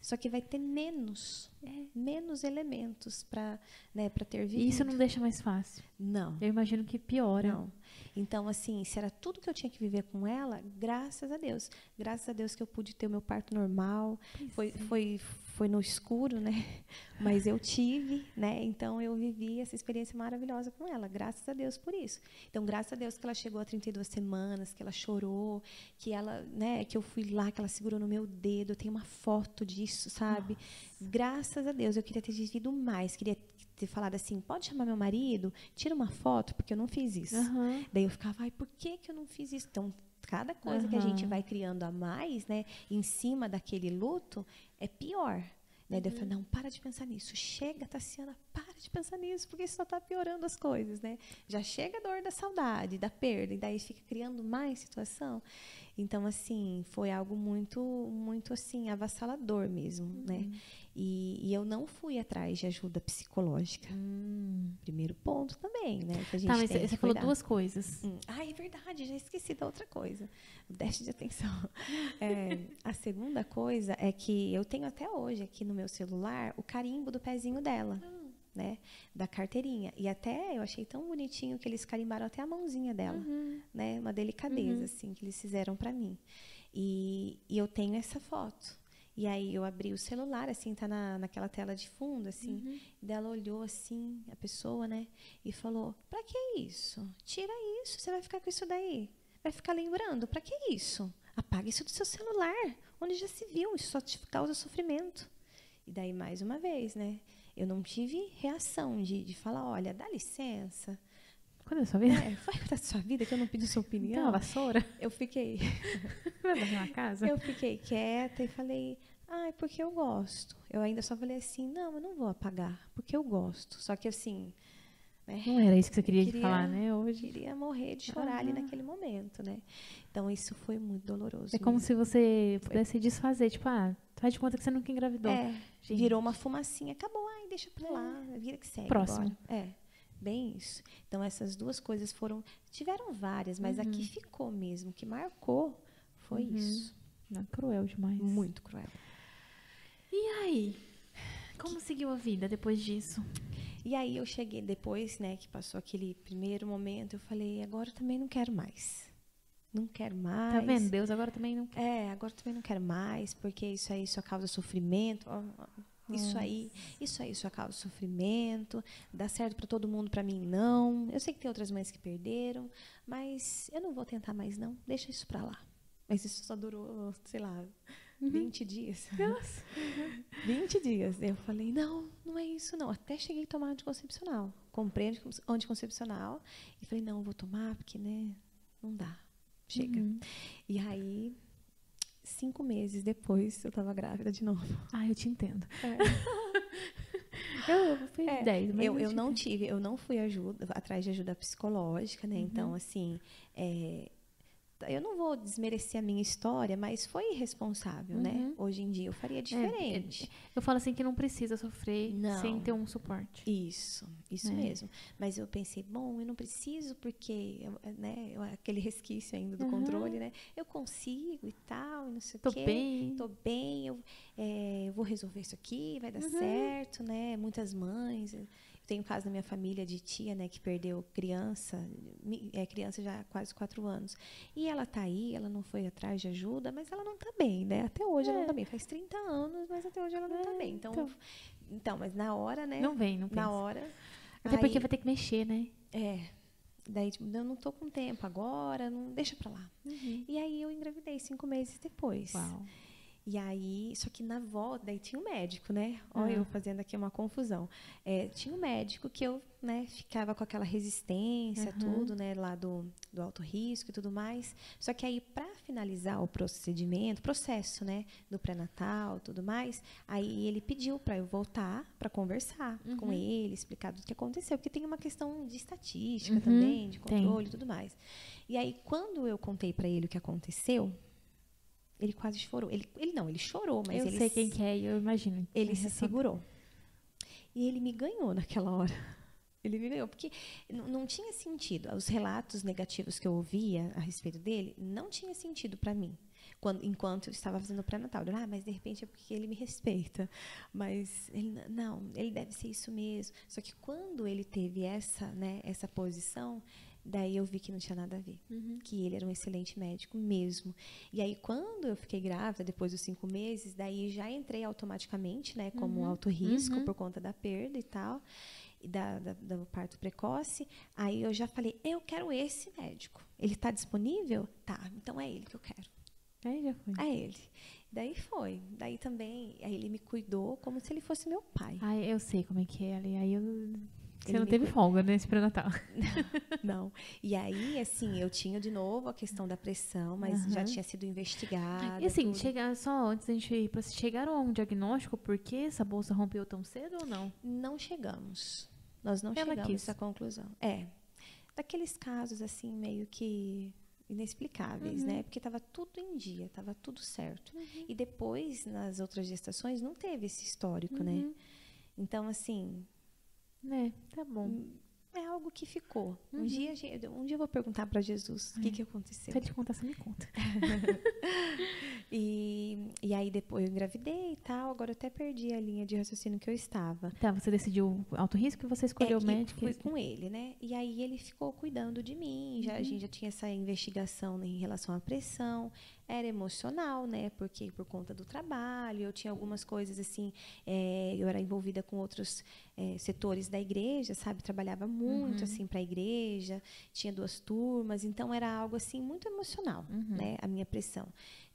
só que vai ter menos, menos elementos para né, ter E vivido. isso não deixa mais fácil. Não. Eu imagino que piora. Não. Então, assim, se era tudo que eu tinha que viver com ela, graças a Deus. Graças a Deus que eu pude ter o meu parto normal. Foi, é. foi, foi no escuro, né? [LAUGHS] Mas eu tive, né? Então, eu vivi essa experiência maravilhosa com ela. Graças a Deus por isso. Então, graças a Deus que ela chegou a 32 semanas, que ela chorou, que ela, né? Que eu fui lá, que ela segurou no meu dedo. Eu tenho uma foto disso, sabe? Graças a Deus. Eu queria ter vivido mais. Queria ter falado assim, pode chamar meu marido? Tira uma foto, porque eu não fiz isso. Aham. Daí eu ficava, ai, por que, que eu não fiz isso? Então, cada coisa que a gente vai criando a mais, né, em cima daquele luto, é pior. Né? Daí eu Uhum. falei, não, para de pensar nisso. Chega, Tassiana, para de pensar nisso, porque isso só está piorando as coisas, né? Já chega a dor da saudade, da perda, e daí fica criando mais situação. Então, assim, foi algo muito, muito, assim, avassalador mesmo, Uhum. né? E, e eu não fui atrás de ajuda psicológica. Primeiro ponto também, né? Que a gente Hum. Tá, mas tem você que falou duas coisas. Hum. Ah, é verdade, já esqueci da outra coisa. O déficit de atenção. [LAUGHS] É, a segunda coisa é que eu tenho até hoje aqui no meu celular o carimbo do pezinho dela, né? Da carteirinha. E até eu achei tão bonitinho que eles carimbaram até a mãozinha dela, né? Uma delicadeza, assim, que eles fizeram para mim. E, e eu tenho essa foto. E aí eu abri o celular, assim, tá na, naquela tela de fundo, assim. E daí ela olhou assim, a pessoa, né? E falou: Pra que isso? Tira isso, você vai ficar com isso daí. Vai ficar lembrando, pra que isso? Apaga isso do seu celular, onde já se viu, isso só te causa sofrimento. E daí, mais uma vez, né? Eu não tive reação de, de falar: olha, dá licença. Quando é sua vida? É, vai da sua vida que eu não pedi sua uma opinião. vassoura? Eu fiquei. [LAUGHS] Vai uma casa? Eu fiquei quieta e falei, ah, é porque eu gosto. Eu ainda só falei assim, não, eu não vou apagar, porque eu gosto. Só que assim, né? Não era isso que você queria, Queria- falar, né? Hoje. Queria morrer de chorar ali Aham. naquele momento, né? Então isso foi muito doloroso. É como mesmo. se você pudesse desfazer. Tipo, ah, faz de conta que você nunca engravidou. É, Gente. virou uma fumacinha, acabou, ai, deixa pra lá, vira que segue. Próximo. É, bem isso. Então essas duas coisas foram, tiveram várias, mas a que ficou mesmo, que marcou, foi Uhum. isso. Não, cruel demais. Muito cruel. E aí? Como seguiu a vida depois disso? E aí eu cheguei depois, né, que passou aquele primeiro momento, eu falei, agora eu também não quero mais. Não quero mais. Tá vendo? Deus agora também não quer. É, agora também não quero mais, porque isso aí só causa sofrimento. ó, ó, Isso aí, isso aí só causa sofrimento. Dá certo para todo mundo, para mim não. Eu sei que tem outras mães que perderam, mas eu não vou tentar mais não. Deixa isso para lá. Mas isso só durou, sei lá, 20 dias. Nossa. [LAUGHS] 20 dias. Eu falei, não, não é isso não. Até cheguei a tomar anticoncepcional. Comprei anticon- anticoncepcional e falei, não, vou tomar porque, né, não dá. Chega. Uhum. E aí, cinco meses depois, eu tava grávida de novo. Ah, eu te entendo. [LAUGHS] Eu, eu fui É, 10, mas eu, eu não tive, eu não fui ajuda, atrás de ajuda psicológica, né? Então, assim, é, eu não vou desmerecer a minha história, mas foi irresponsável, né? Uhum. Hoje em dia eu faria diferente. Eu falo assim que não precisa sofrer Não. sem ter um suporte. Isso, isso É. mesmo. Mas eu pensei, bom, eu não preciso porque, né, aquele resquício ainda do Uhum. controle, né? Eu consigo e tal, e não sei Tô o quê. bem. Tô bem, eu, é, eu vou resolver isso aqui, vai dar Uhum. certo, né? Muitas mães. Tenho um caso na minha família de tia, né, que perdeu criança, é criança já há quase quatro anos. E ela tá aí, ela não foi atrás de ajuda, mas ela não tá bem, né? Até hoje ela É. não tá bem. Faz 30 anos, mas até hoje ela não tá É, bem. Então, então. então, mas na hora, né? Não vem, não pensa. na hora. Até porque aí- vai ter que mexer, né? É. Daí, tipo, eu não tô com tempo agora, não deixa pra lá. E aí eu engravidei cinco meses depois. Uau. E aí, só que na volta, daí tinha um médico, né? Olha, Ah. eu fazendo aqui uma confusão. É, tinha um médico que eu, né, ficava com aquela resistência, Aham. tudo, né, lá do, do alto risco e tudo mais. Só que aí, para finalizar o procedimento, processo, né, do pré-natal, tudo mais, aí ele pediu para eu voltar para conversar com Uhum. ele, explicar tudo o que aconteceu, porque tem uma questão de estatística Uhum, também, de controle e tudo mais. E aí, quando eu contei para ele o que aconteceu, ele quase chorou. Ele, ele não, ele chorou, mas eu ele sei se- quem que é eu imagino. ele se segurou. E ele me ganhou naquela hora. Ele me ganhou, porque não tinha sentido. Os relatos negativos que eu ouvia a respeito dele não tinha sentido para mim. Quando, enquanto eu estava fazendo o pré-natal. Eu, Ah, mas de repente é porque ele me respeita. Mas ele, não, ele deve ser isso mesmo. Só que quando ele teve essa, né, essa posição, daí eu vi que não tinha nada a ver Uhum. que ele era um excelente médico mesmo. E aí, quando eu fiquei grávida, depois dos cinco meses, daí já entrei automaticamente, né, como Uhum, alto risco uhum. por conta da perda e tal, e da, da- do parto precoce. Aí eu já falei, eu quero esse médico. Ele está disponível? Tá, então é ele que eu quero. Aí já foi. É ele. Daí foi. Daí também, aí ele me cuidou como se ele fosse meu pai. Ai, eu sei como é que é ali. Aí eu. Você Ele não teve cu- folga nesse pré-natal. [LAUGHS] Não. E aí, assim, eu tinha de novo a questão da pressão, mas já Aham. tinha sido investigada. E assim, tudo. chegar, só antes da gente ir, pra- chegaram a um diagnóstico por que essa bolsa rompeu tão cedo ou não? Não chegamos. Nós não Ela chegamos quis. à conclusão. É. Daqueles casos, assim, meio que inexplicáveis, Uhum. né? Porque estava tudo em dia, estava tudo certo. E depois, nas outras gestações, não teve esse histórico, né? Uhum. Então, assim, É, tá bom. é algo que ficou. Um, Uhum. dia, a gente- um dia eu vou perguntar para Jesus o que, É. que aconteceu. Se eu te contar, você me conta. [LAUGHS] E, e aí, depois eu engravidei e tal. Agora eu até perdi a linha de raciocínio que eu estava. Tá, você decidiu alto risco e você escolheu É o que médico. Fui com ele, né? E aí ele ficou cuidando de mim. Já, A Uhum. gente já tinha essa investigação em relação à pressão. Era emocional, né? Porque por conta do trabalho, eu tinha algumas coisas assim. é, eu era envolvida com outros é, setores da igreja, sabe? Trabalhava muito Uhum. assim para a igreja. Tinha duas turmas, então era algo assim muito emocional, Uhum. né? A minha pressão.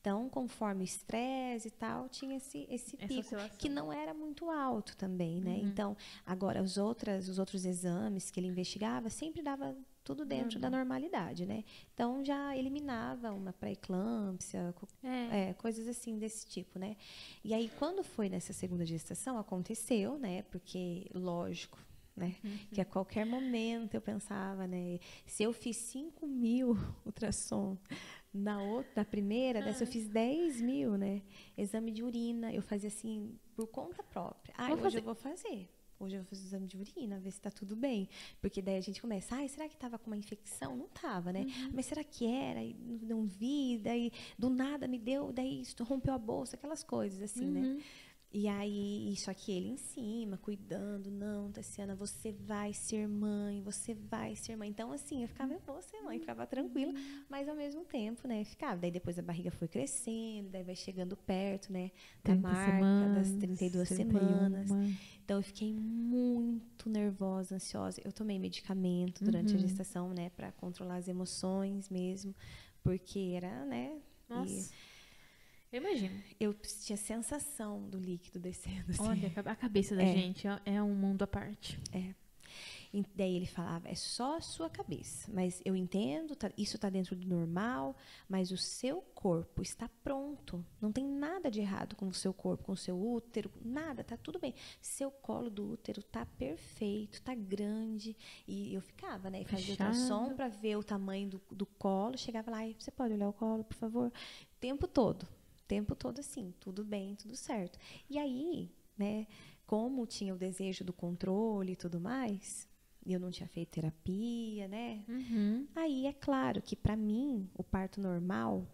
Então, conforme o estresse e tal, tinha esse, esse Essa pico oscilação. que não era muito alto também, né? Uhum. Então, agora os outras, os outros exames que ele investigava sempre dava tudo dentro da normalidade, né? Então já eliminava uma pré-eclâmpsia, É. é, coisas assim desse tipo, né? E aí quando foi nessa segunda gestação aconteceu, né? Porque lógico, né? Uhum. Que a qualquer momento eu pensava, né? Se eu fiz 5 mil [LAUGHS] ultrassom na outra, na primeira, dessa eu Ah. fiz 10 mil, né? Exame de urina, eu fazia assim, por conta própria. Ah, Vou hoje fazer. eu vou fazer. Hoje eu vou fazer exame de urina, ver se tá tudo bem. Porque daí a gente começa, ai, será que tava com uma infecção? Não tava, né? Uhum. Mas será que era? E não vi, daí do nada me deu, daí rompeu a bolsa, aquelas coisas assim, né? E aí, só que ele em cima, cuidando, não, Tassiana, você vai ser mãe, você vai ser mãe. Então, assim, eu ficava, eu vou ser mãe, ficava tranquila, mas ao mesmo tempo, né, ficava. Daí depois a barriga foi crescendo, daí vai chegando perto, né, da 30 marca das 32 31. semanas. Então, eu fiquei muito nervosa, ansiosa. Eu tomei medicamento durante a Uhum. gestação, né, para controlar as emoções mesmo, porque era, né, e Nossa. Eu imagino. eu tinha sensação do líquido descendo, assim. Olha, a cabeça da É. gente é- é um mundo à parte. E daí ele falava, é só a sua cabeça. Mas eu entendo, tá- isso está dentro do normal, mas o seu corpo está pronto. Não tem nada de errado com o seu corpo, com o seu útero, nada, tá tudo bem. Seu colo do útero tá perfeito, tá grande. E eu ficava, né? E fazia Fechado. ultrassom para ver o tamanho do, do colo. Chegava lá e você pode olhar o colo, por favor? O tempo todo. O tempo todo assim, tudo bem, tudo certo. E aí, né, como tinha o desejo do controle e tudo mais, e eu não tinha feito terapia, né? Uhum. Aí é claro que para mim o parto normal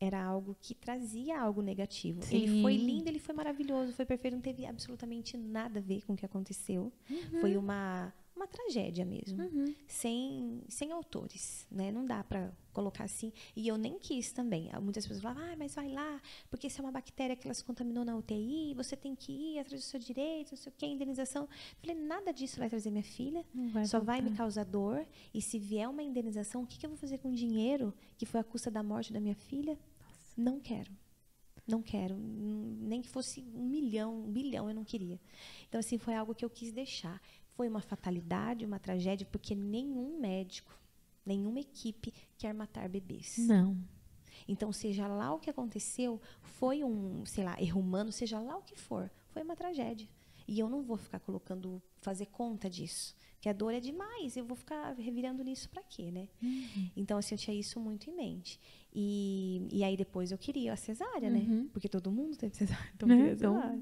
era algo que trazia algo negativo. Ele foi Sim. lindo, ele foi maravilhoso, foi perfeito, não teve absolutamente nada a ver com o que aconteceu. Foi uma uma tragédia mesmo, Uhum. sem sem autores, né? Não dá para colocar assim. E eu nem quis também. Muitas pessoas falavam: "Ah, mas vai lá, porque isso é uma bactéria que ela se contaminou na UTI, você tem que ir atrás do seu direito, não sei o que, indenização". Eu falei: "Nada disso vai trazer minha filha. Vai Só vai me voltar. causar dor. E se vier uma indenização, o que, que eu vou fazer com o dinheiro que foi a custa da morte da minha filha? Não quero. não quero. Nem que fosse um milhão, um bilhão, eu não queria. Então, assim, foi algo que eu quis deixar. Foi uma fatalidade, uma tragédia, porque nenhum médico, nenhuma equipe quer matar bebês. Não. Então, seja lá o que aconteceu, foi um, sei lá, erro humano, seja lá o que for, foi uma tragédia. E eu não vou ficar colocando, fazer conta disso. Que a dor é demais, eu vou ficar revirando nisso para quê, né? Uhum. Então, assim, eu tinha isso muito em mente. E, e aí depois eu queria a cesárea, né? uhum. né? Porque todo mundo teve cesárea. [LAUGHS] Então, né? cesárea.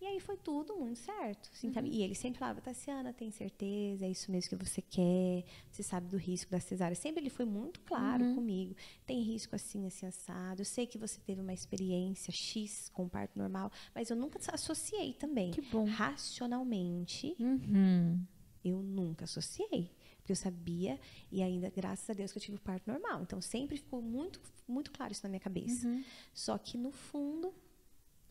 E aí foi tudo muito certo. Assim, uhum. E ele sempre falava, Tassiana, tem certeza, é isso mesmo que você quer, você sabe do risco da cesárea. Sempre ele foi muito claro uhum. comigo. Tem risco assim, assim, assado. Eu sei que você teve uma experiência X com parto normal, mas eu nunca associei também. Que bom. Racionalmente, uhum. eu nunca associei porque eu sabia e ainda graças a Deus que eu tive o parto normal. Então sempre ficou muito muito claro isso na minha cabeça. Uhum. Só que no fundo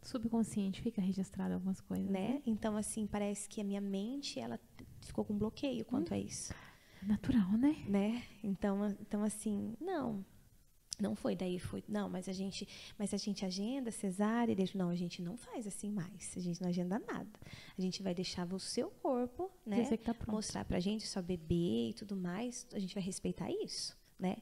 subconsciente fica registrado algumas coisas, né? né? Então assim, parece que a minha mente ela ficou com bloqueio quanto hum. a isso. Natural, né? Né? Então, então assim, não. Não foi, daí foi, não, mas a gente, mas a gente agenda cesárea, deixa, não, a gente não faz assim mais, a gente não agenda nada. A gente vai deixar o seu corpo, né, tá mostrar pra gente só bebê e tudo mais, a gente vai respeitar isso, né?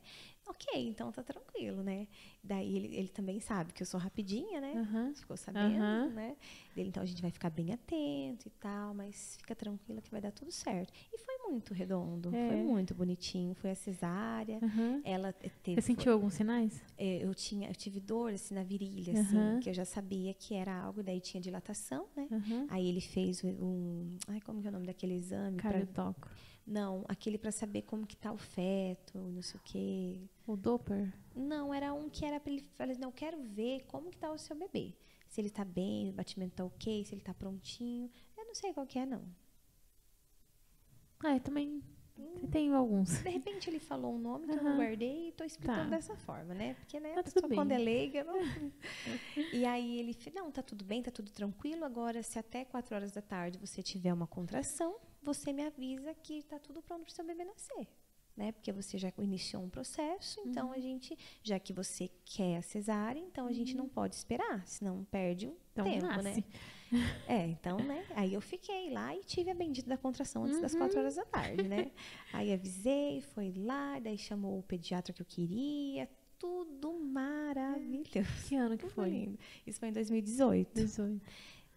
Ok, então tá tranquilo, né? Daí ele, ele também sabe que eu sou rapidinha, né? Uhum. Ficou sabendo, uhum. né? Dele, então a gente vai ficar bem atento e tal, mas fica tranquila que vai dar tudo certo. E foi muito redondo, é. foi muito bonitinho. Foi a cesárea. Uhum. Ela teve. Você sentiu alguns sinais? É, eu tinha, eu tive dor assim na virilha, assim, que eu já sabia que era algo. Daí tinha dilatação, né? Aí ele fez um, ai como que é o nome daquele exame? Cardiotoco. Pra, não, aquele para saber como que tá o feto, não sei o quê. O Doppler? Não, era um que era para ele falar, não, quero ver como que tá o seu bebê. Se ele tá bem, o batimento tá ok, se ele tá prontinho. Eu não sei qual que é, não. Ah, eu também hum, tenho alguns. De repente ele falou um nome que uhum. eu não guardei e tô explicando tá. dessa forma, né? Porque, né, tá a pessoa quando é leiga, não... [LAUGHS] e aí ele, não, tá tudo bem, tá tudo tranquilo. Agora, se até 4 horas da tarde você tiver uma contração, você me avisa que está tudo pronto para o seu bebê nascer. Né? Porque você já iniciou um processo, então uhum. a gente, já que você quer a cesárea, então a gente não uhum. pode esperar, senão perde o então tempo, né? nasce. né? [LAUGHS] É, então, né? Aí eu fiquei lá e tive a bendita da contração antes uhum. das quatro horas da tarde, né? [LAUGHS] Aí avisei, foi lá, daí chamou o pediatra que eu queria, tudo maravilhoso. Que ano que foi? Lindo. Isso foi em 2018. 18.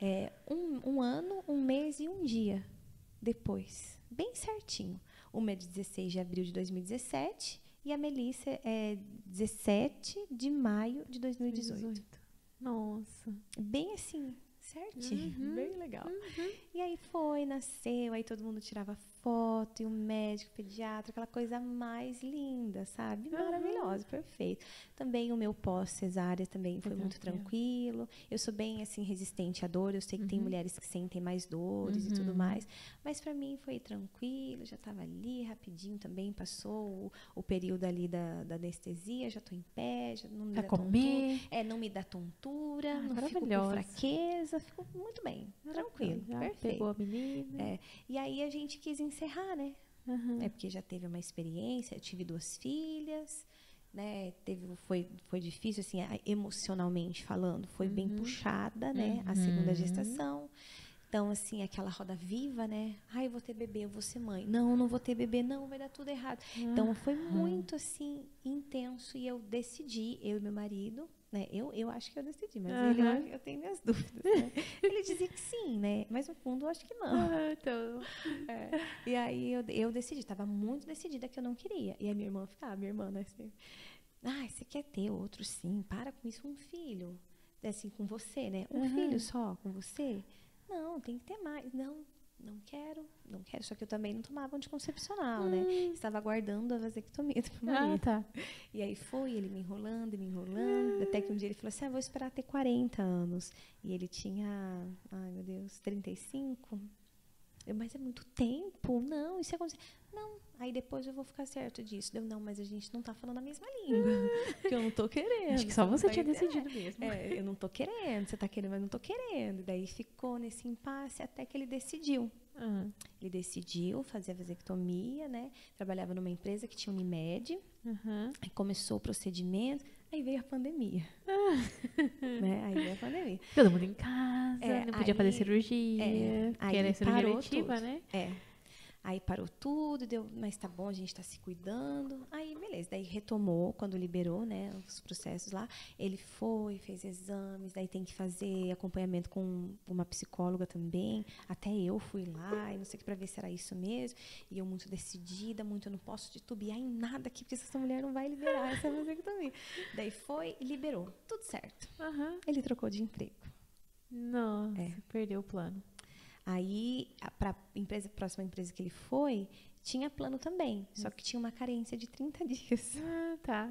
É, um, um ano, um mês e um dia depois, bem certinho. Uma é de 16 de abril de 2017 e a Melissa é 17 de maio de 2018. 18. Nossa. Bem assim, certinho. Uhum. Bem legal. Uhum. E aí foi, nasceu, aí todo mundo tirava foto, e o médico, o pediatra, aquela coisa mais linda, sabe? Maravilhosa, uhum. perfeito. Também o meu pós-cesárea também foi, foi muito tranquilo. Eu sou bem, assim, resistente à dor. Eu sei que uhum. tem mulheres que sentem mais dores uhum. e tudo uhum. mais. Mas para mim foi tranquilo, já estava ali, rapidinho também. Passou o, o período ali da, da, anestesia, já estou em pé, já não me pra dá comer. tontura. É, não me dá tontura, ah, não fico com fraqueza, fico muito bem, tranquilo, já perfeito. Pegou a menina. É. E aí a gente quis encerrar, né? Uhum. É porque já teve uma experiência, eu tive duas filhas, né? Teve, foi, foi difícil, assim, emocionalmente falando, foi uhum. bem puxada, né? Uhum. A segunda gestação. Então, assim, aquela roda viva, né? Ai, eu vou ter bebê, eu vou ser mãe. Não, não vou ter bebê, não, vai dar tudo errado. Então, foi muito, assim, intenso. E eu decidi, eu e meu marido, né? Eu, eu acho que eu decidi, mas uhum. ele, eu, tenho minhas [LAUGHS] dúvidas. Né? ele dizia que sim, né? Mas no fundo, eu acho que não. Ah, então. É. E aí eu, eu decidi, estava muito decidida que eu não queria. E a minha irmã ficava, minha irmã, né? Assim, ah, você quer ter outro sim? Para com isso, um filho. Assim, com você, né? Um uhum. filho só com você? Não, tem que ter mais. Não, não quero, não quero. Só que eu também não tomava anticoncepcional, né? hum. né? Estava aguardando a vasectomia do meu marido. Ah, tá. E aí foi, ele me enrolando, me enrolando. Até que um dia ele falou assim, ah, vou esperar ter 40 anos. E ele tinha, ai meu Deus, 35. Eu, mas é muito tempo. Não, isso é acontecer. Não, aí depois eu vou ficar certo disso. Deu, não, mas a gente não tá falando a mesma língua. [LAUGHS] porque eu não tô querendo. Acho que só você, tinha decidido é, mesmo. É, eu não tô querendo, você tá querendo, mas não tô querendo. Daí ficou nesse impasse até que ele decidiu. Uhum. Ele decidiu fazer a vasectomia, né? Trabalhava numa empresa que tinha Unimed. Uhum. Aí começou o procedimento. Aí veio a pandemia. [LAUGHS] né? Aí veio a pandemia. Todo mundo em casa, É, não podia aí- fazer cirurgia. é, aí era cirurgia tudo. né? É. Aí parou tudo, deu, mas tá bom, a gente tá se cuidando. Aí, beleza. Daí retomou quando liberou, né, os processos lá. Ele foi, fez exames, daí tem que fazer acompanhamento com uma psicóloga também. Até eu fui lá, e não sei o que, pra ver se era isso mesmo. E eu muito decidida, muito, eu não posso titubear em nada aqui, porque essa mulher não vai liberar essa vasectomia. Daí foi e liberou. Tudo certo. Aham. Ele trocou de emprego. Nossa, É. perdeu o plano. Aí, para a empresa, próxima empresa que ele foi, tinha plano também, só que tinha uma carência de 30 [LAUGHS] dias. Ah, tá.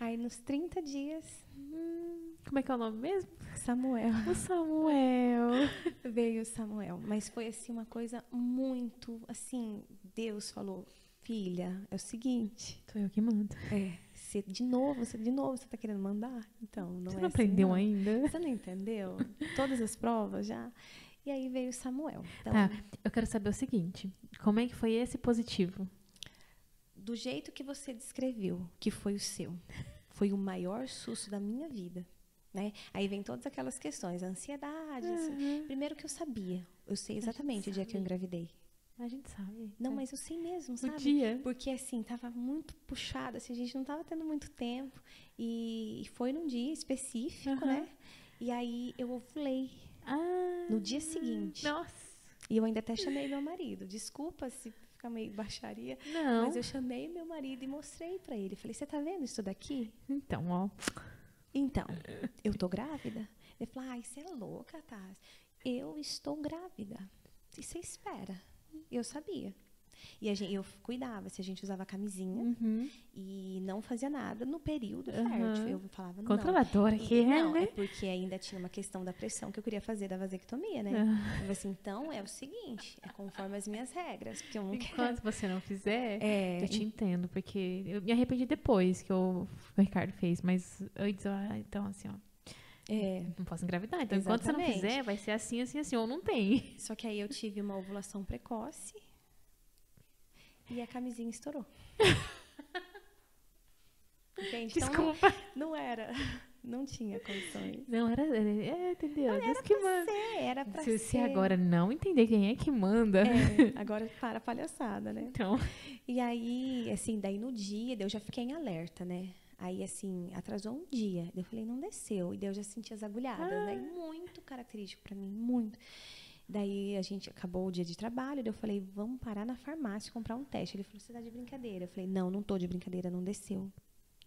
Aí, nos 30 dias, Hum, Como é que é o nome mesmo? Samuel. O Samuel. [LAUGHS] Veio o Samuel. Mas foi, assim, uma coisa muito, assim, Deus falou, filha, é o seguinte, Sou eu que mando. é, você, de novo, você, de novo, você tá querendo mandar? Então, não Você é não assim, aprendeu não. ainda? Você não entendeu? Todas as provas já? E aí veio o Samuel. Então, Tá, eu quero saber o seguinte: como é que foi esse positivo? do jeito que você descreveu, que foi o seu, foi o maior susto da minha vida. Né? Aí vem todas aquelas questões, a ansiedade. assim. Primeiro que eu sabia, eu sei exatamente o dia que eu engravidei. A gente sabe. Não, É. mas eu sei mesmo, o sabe? dia. Porque assim, tava muito puxado, assim, a gente não tava tendo muito tempo. E foi num dia específico, Aham. né? E aí eu ovulei Ah, no dia seguinte. Nossa. E eu ainda até chamei meu marido. Desculpa se fica meio baixaria. Não. Mas eu chamei meu marido e mostrei pra ele. Falei, você tá vendo isso daqui? Então, ó. Então, eu tô grávida? Ele falou, ai, você é louca, Taz. Eu estou grávida. E você espera. E eu sabia. E gente, eu cuidava, se a gente usava camisinha Uhum. e não fazia nada no período Aham. fértil. Eu falava, não. Controladora que é, não, né? é porque ainda tinha uma questão da pressão que eu queria fazer da vasectomia, né? Ah. Eu falei assim, então é o seguinte, é conforme as minhas regras, porque eu não quero... Enquanto você não fizer, É, eu te entendo, porque eu me arrependi depois que o o Ricardo fez, mas antes, ah, então assim, ó, é, não posso engravidar. Então, enquanto você não Exatamente. fizer, vai ser assim, assim, assim, ou não tem. Só que aí eu tive uma ovulação precoce e a camisinha estourou. [LAUGHS] Entende? Então não, Desculpa. não era, não tinha condições. Não, era. É, entendeu? Deus que manda. Ser, era pra Se ser. você agora não entender quem é que manda. É, [LAUGHS] agora para a palhaçada, né? Então. E aí, assim, daí no dia, eu já fiquei em alerta, né? Aí, assim, atrasou um dia. Eu falei, não desceu. E daí eu já senti as agulhadas, né? Muito característico pra mim, muito. Daí a gente acabou o dia de trabalho, daí eu falei, vamos parar na farmácia e comprar um teste. Ele falou, você tá de brincadeira? Eu falei, não, não tô de brincadeira, não desceu.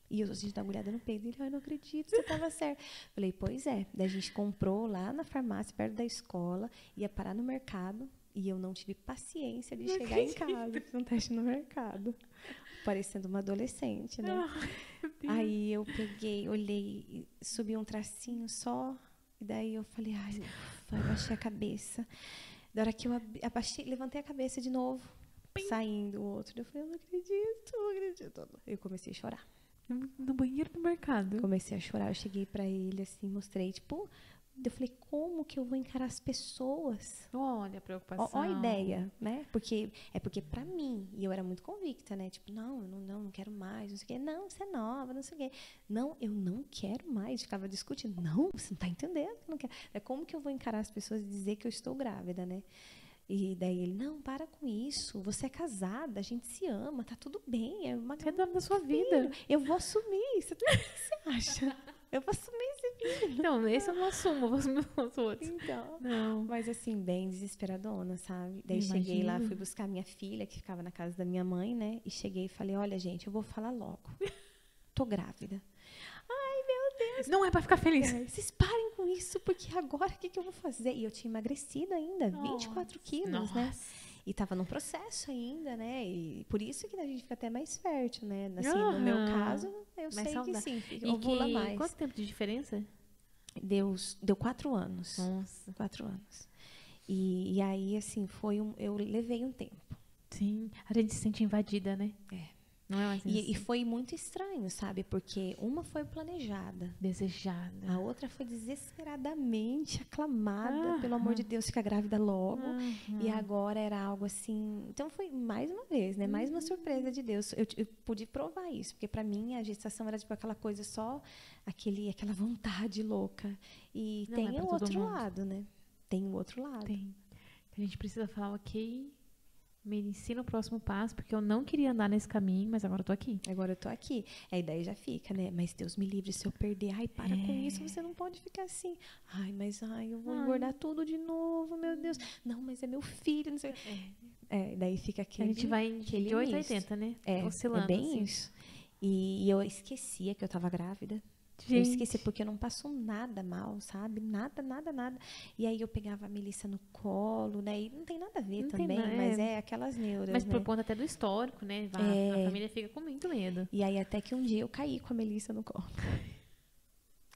E eu senti agulhada no peito. Ele, ai, não acredito, você tava [LAUGHS] certo. Falei, pois é. Daí a gente comprou lá na farmácia, perto da escola, ia parar no mercado. E eu não tive paciência de Não chegar em casa, fiz um teste no mercado. Parecendo uma adolescente, né? Aí eu peguei, olhei, subi um tracinho só. E daí eu falei, ai, ufa, eu abaixei a cabeça. Da hora que eu ab- abaixei, levantei a cabeça de novo, saindo o outro. Eu falei, eu não acredito, não acredito. Eu comecei a chorar. No banheiro do mercado. Comecei a chorar. Eu cheguei pra ele, assim, mostrei, tipo. Eu falei, como que eu vou encarar as pessoas? Olha a preocupação. ó a ideia, né? Porque é porque pra mim, e eu era muito convicta, né? Tipo, não, eu não, não, não quero mais, não sei o quê. Não, você é nova, não sei o quê. Não, eu não quero mais. Ficava discutindo. Não, você não tá entendendo. Não quero. É como que eu vou encarar as pessoas e dizer que eu estou grávida, né? E daí ele, não, para com isso. Você é casada, a gente se ama, tá tudo bem. É uma Você é da sua filho. vida. Eu vou assumir. Você, o que você acha? [LAUGHS] Eu vou assumir esse filho. Não, esse eu não assumo, eu vou assumir os outros. Então. Não. Mas assim, bem desesperadona, sabe? Daí cheguei lá, fui buscar minha filha, que ficava na casa da minha mãe, né? E cheguei e falei, olha, gente, eu vou falar logo. [LAUGHS] Tô grávida. Ai, meu Deus. Não é pra ficar feliz. É, Vocês parem com isso, porque agora o que, que eu vou fazer? E eu tinha emagrecido ainda, 24 quilos, né? E tava num processo ainda, né? E por isso que a gente fica até mais fértil, né? Assim, no meu caso, eu Mais sei que saudável. sim, fica- E ovula que, mais. quanto tempo de diferença? Deu, deu quatro anos. Nossa. Quatro anos. E, e aí, assim, foi um. Eu levei um tempo. Sim. A gente se sente invadida, né? Não é mais E, assim. e foi muito estranho, sabe? Porque uma foi planejada, Desejada. a outra foi desesperadamente aclamada, pelo amor de Deus, fica grávida logo. E agora era algo assim. Então foi mais uma vez, né? Mais uma surpresa de Deus. Eu, eu pude provar isso, porque para mim a gestação era tipo aquela coisa só, aquele, aquela vontade louca. E Não é tem pra o outro lado, né? Tem o outro lado. Tem. A gente precisa falar, ok, me ensina o próximo passo, porque eu não queria andar nesse caminho, mas agora eu tô aqui. Agora eu tô aqui. Aí daí já fica, né? Mas Deus me livre se eu perder. Ai, para com isso, você não pode ficar assim. Ai, mas ai, eu vou É. Ai. engordar tudo de novo, meu Deus. Não, mas é meu filho, não sei. É, daí fica A aquele. gente vai de aquele de 8 a misto. 80, né? É, Oscilando. é bem assim. isso. E, e eu esquecia que eu tava grávida. Eu Gente, esqueci porque eu não passo nada mal, sabe? Nada, nada, nada. E aí eu pegava a Melissa no colo, né? E não tem nada a ver Não também, mas é. é aquelas neuras, Mas né? por conta até do histórico, né? Vá, É. A família fica com muito medo. E aí até que um dia eu caí com a Melissa no colo. [LAUGHS]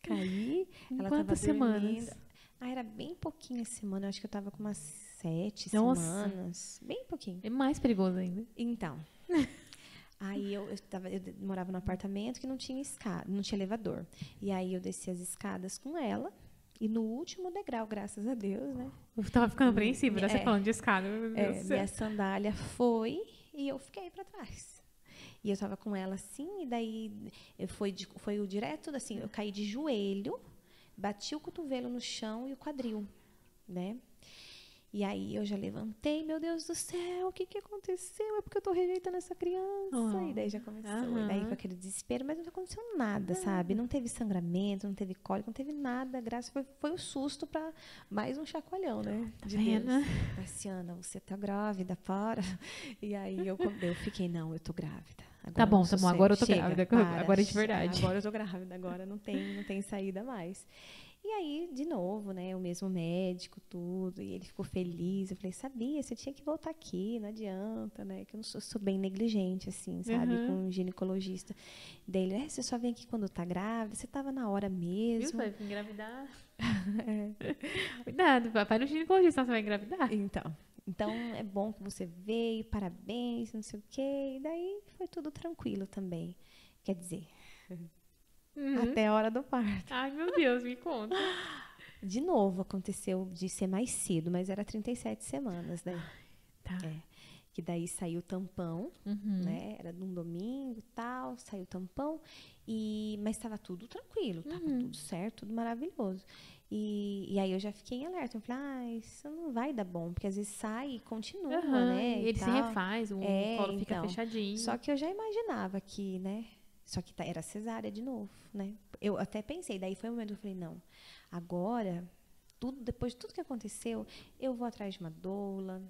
Caí, Em ela quantas tava semanas? dormindo. Ah, era bem pouquinho a semana, eu acho que eu tava com umas sete Nossa. semanas. Bem pouquinho. É mais perigoso ainda. Então. [LAUGHS] aí eu, eu, tava, eu morava num apartamento que não tinha escada, não tinha elevador. E aí eu desci as escadas com ela. E no último degrau, graças a Deus, né? Eu tava ficando apreensiva, né? Você É. falando de escada. É, minha sandália foi e eu fiquei para trás. E eu tava com ela assim, e daí foi, de- foi o direto, assim, eu caí de joelho, bati o cotovelo no chão e o quadril, né? E aí eu já levantei, meu Deus do céu, o que que aconteceu? É porque eu tô rejeitando essa criança. E daí já começou, Aham. e daí com aquele desespero, mas não aconteceu nada, sabe? Não teve sangramento, não teve cólica, não teve nada. Graças foi, foi o susto para mais um chacoalhão, né? Tá de vendo? Deus. Marciana, você tá grávida, para. [LAUGHS] E aí eu, eu fiquei, não, eu tô grávida. Agora Tá bom, tá bom, agora eu tô Chega, grávida, para, [LAUGHS] agora é de verdade. Agora eu tô grávida, agora não tem, não tem saída mais. E aí, de novo, né, o mesmo médico, tudo, e ele ficou feliz. Eu falei, sabia, você tinha que voltar aqui, não adianta, né, que eu não sou, sou bem negligente, assim, sabe, Uhum. com um ginecologista. Daí ele, é, você só vem aqui quando tá grávida, você tava na hora Viu? mesmo. Vai engravidar. [LAUGHS] [LAUGHS] Cuidado, vai no ginecologista, você vai engravidar. Então, então é bom que você veio, parabéns, não sei o quê. E daí foi tudo tranquilo também. Quer dizer, [LAUGHS] Uhum. até a hora do parto. Ai, meu Deus, me conta. De novo aconteceu de ser mais cedo, mas era 37 semanas, né? Tá. É. Que daí saiu o tampão, Uhum. né? Era num domingo e tal, saiu o tampão. E, mas estava tudo tranquilo, estava Uhum. tudo certo, tudo maravilhoso. E, e aí eu já fiquei em alerta. Eu falei, ah, isso não vai dar bom, porque às vezes sai e continua, Aham, né? e Ele se refaz, o É, colo fica então. fechadinho. Só que eu já imaginava que, né? Só que tá- era cesárea de novo, né? Eu até pensei, daí foi o momento que eu falei, não, agora, tudo, depois de tudo que aconteceu, eu vou atrás de uma doula,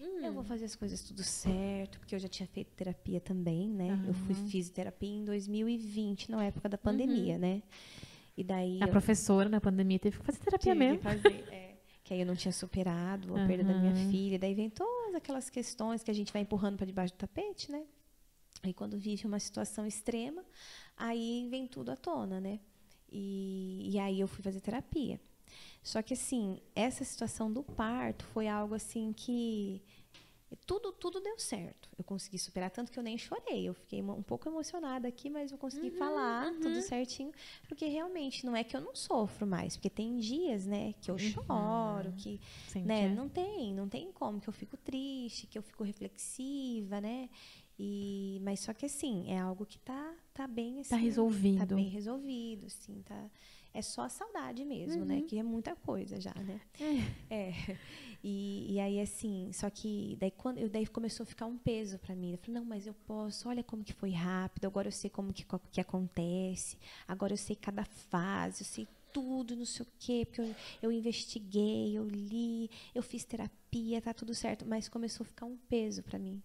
eu Hum. vou fazer as coisas tudo certo, porque eu já tinha feito terapia também, né? Eu fui fisioterapia em 2020, na época da pandemia, né? E daí A eu professora na pandemia teve que fazer terapia tive que mesmo. fazer, é, que aí eu não tinha superado a perda da minha filha. Daí vem todas aquelas questões que a gente vai empurrando para debaixo do tapete, né? Aí quando vive uma situação extrema, aí vem tudo à tona, né? E, e aí eu fui fazer terapia. Só que assim, essa situação do parto foi algo assim que tudo tudo deu certo. Eu consegui superar tanto que eu nem chorei. Eu fiquei um pouco emocionada aqui, mas eu consegui falar tudo certinho, porque realmente não é que eu não sofro mais, porque tem dias, né, que eu choro, que Sente, né, é. não tem, não tem como que eu fico triste, que eu fico reflexiva, né? E mas só que assim, é algo que tá tá bem assim, Tá resolvido. Tá bem resolvido, assim, tá é só a saudade mesmo, Uhum. né? Que é muita coisa já, né? É. E, e aí, assim, só que daí, quando, eu, daí começou a ficar um peso para mim. Eu falei, não, mas eu posso, olha como que foi rápido, agora eu sei como que, que acontece, agora eu sei cada fase, eu sei tudo, não sei o quê, porque eu, eu investiguei, eu li, eu fiz terapia, tá tudo certo. Mas começou a ficar um peso para mim.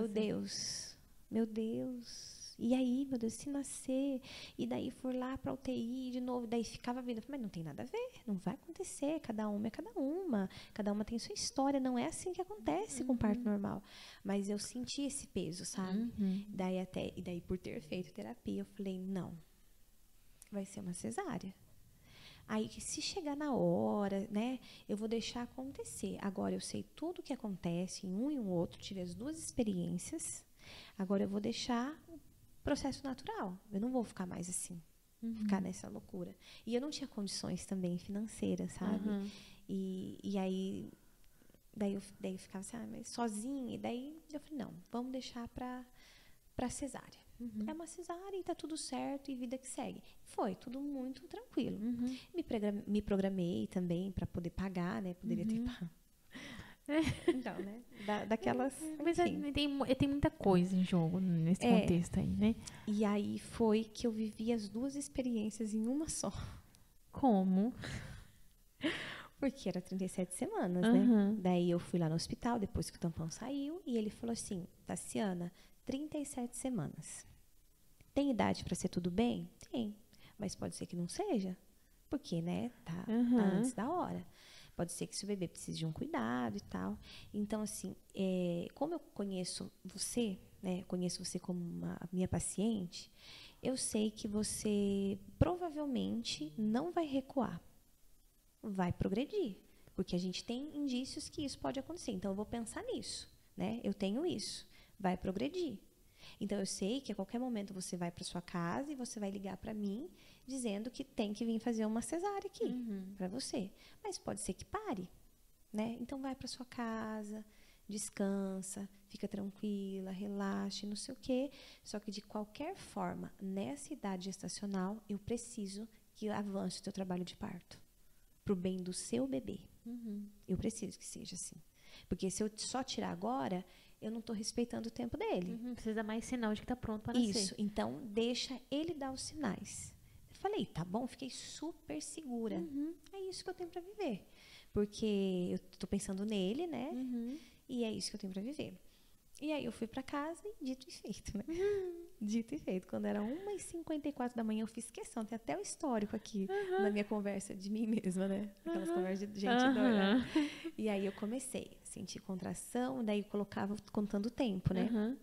Meu. Deus, meu Deus. E aí, meu Deus, se nascer, e daí for lá para UTI de novo, daí ficava vendo, mas não tem nada a ver, não vai acontecer, cada uma é cada uma, cada uma tem sua história, não é assim que acontece com parto normal. Mas eu senti esse peso, sabe? Uhum. Daí até, e daí por ter feito terapia, eu falei, não, vai ser uma cesárea. Aí, se chegar na hora, né, eu vou deixar acontecer. Agora, eu sei tudo o que acontece em um e um outro, tive as duas experiências. Agora eu vou deixar o processo natural. Eu não vou ficar mais assim, Uhum. ficar nessa loucura. E eu não tinha condições também financeiras, sabe? Uhum. E, e aí, daí eu, daí eu ficava assim, ah, mas sozinha. E daí eu falei, não, vamos deixar para para cesárea. Uhum. É uma cesárea e tá tudo certo e vida que segue. Foi tudo muito tranquilo. Uhum. Me, pregra- me programei também para poder pagar, né? Poderia ter Uhum. pago. [LAUGHS] Então, né? Da, daquelas. Mas é, enfim. tem, tem muita coisa em jogo nesse É. contexto aí, né? E aí foi que eu vivi as duas experiências em uma só. Como? [LAUGHS] Porque era 37 semanas, Aham. né? Daí eu fui lá no hospital, depois que o tampão saiu, e ele falou assim: Tassiana, 37 semanas. Tem idade para ser tudo bem? Tem. Mas pode ser que não seja. Porque, né? Tá, tá Aham. antes da hora. Pode ser que seu bebê precise de um cuidado e tal. Então, assim, é, como eu conheço você, né? Conheço você como uma minha paciente, eu sei que você provavelmente não vai recuar vai progredir, porque a gente tem indícios que isso pode acontecer. Então eu vou pensar nisso, né? Eu tenho isso, vai progredir. Então eu sei que a qualquer momento você vai para sua casa e você vai ligar para mim dizendo que tem que vir fazer uma cesárea aqui Uhum. para você, mas pode ser que pare, né? Então vai para sua casa, descansa, fica tranquila, relaxe, não sei o quê. Só que de qualquer forma, nessa idade gestacional, eu preciso que avance o teu trabalho de parto pro bem do seu bebê. Uhum. Eu preciso que seja assim. Porque se eu só tirar agora, eu não estou respeitando o tempo dele. Uhum. Precisa mais sinal de que tá pronto para nascer. Isso. Então, deixa ele dar os sinais. Eu falei, tá bom, fiquei super segura. Uhum. É isso que eu tenho para viver. Porque eu tô pensando nele, né? Uhum. E é isso que eu tenho para viver. E aí eu fui para casa e dito e feito, né? Uhum. Dito e feito. Quando era 1h54 da manhã, eu fiz questão. Tem até o histórico aqui na minha conversa de mim mesma, né? Aquelas conversas de gente doida. Aham. E aí eu comecei sentir contração, daí colocava contando o tempo, né? Aham.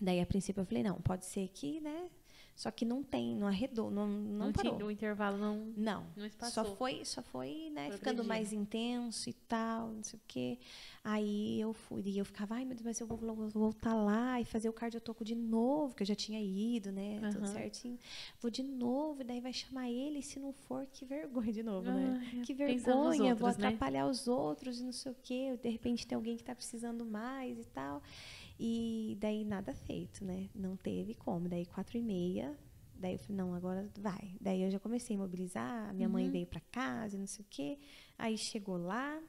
Daí a princípio eu falei, não, pode ser que, né? Só que não tem, não arredou, não, não, Não, tinha, parou. o intervalo não, Não. não espaçou. Só foi, só foi, né, Progredindo. ficando mais intenso e tal, não sei o quê. Aí eu fui, e eu ficava, ai meu Deus, mas eu vou, vou voltar lá e fazer o cardiotoco de novo, que eu já tinha ido, né, tudo Aham. certinho. Vou de novo, daí vai chamar ele, e se não for, que vergonha de novo, né? Ai, Que vergonha, vou outros, né? atrapalhar os outros e não sei o quê. De repente tem alguém que está precisando mais e tal. E daí nada feito, né? Não teve como. Daí quatro e meia, daí eu falei, não, agora vai. Daí eu já comecei a mobilizar, minha mãe Uhum. veio para casa não sei o quê. Aí chegou lá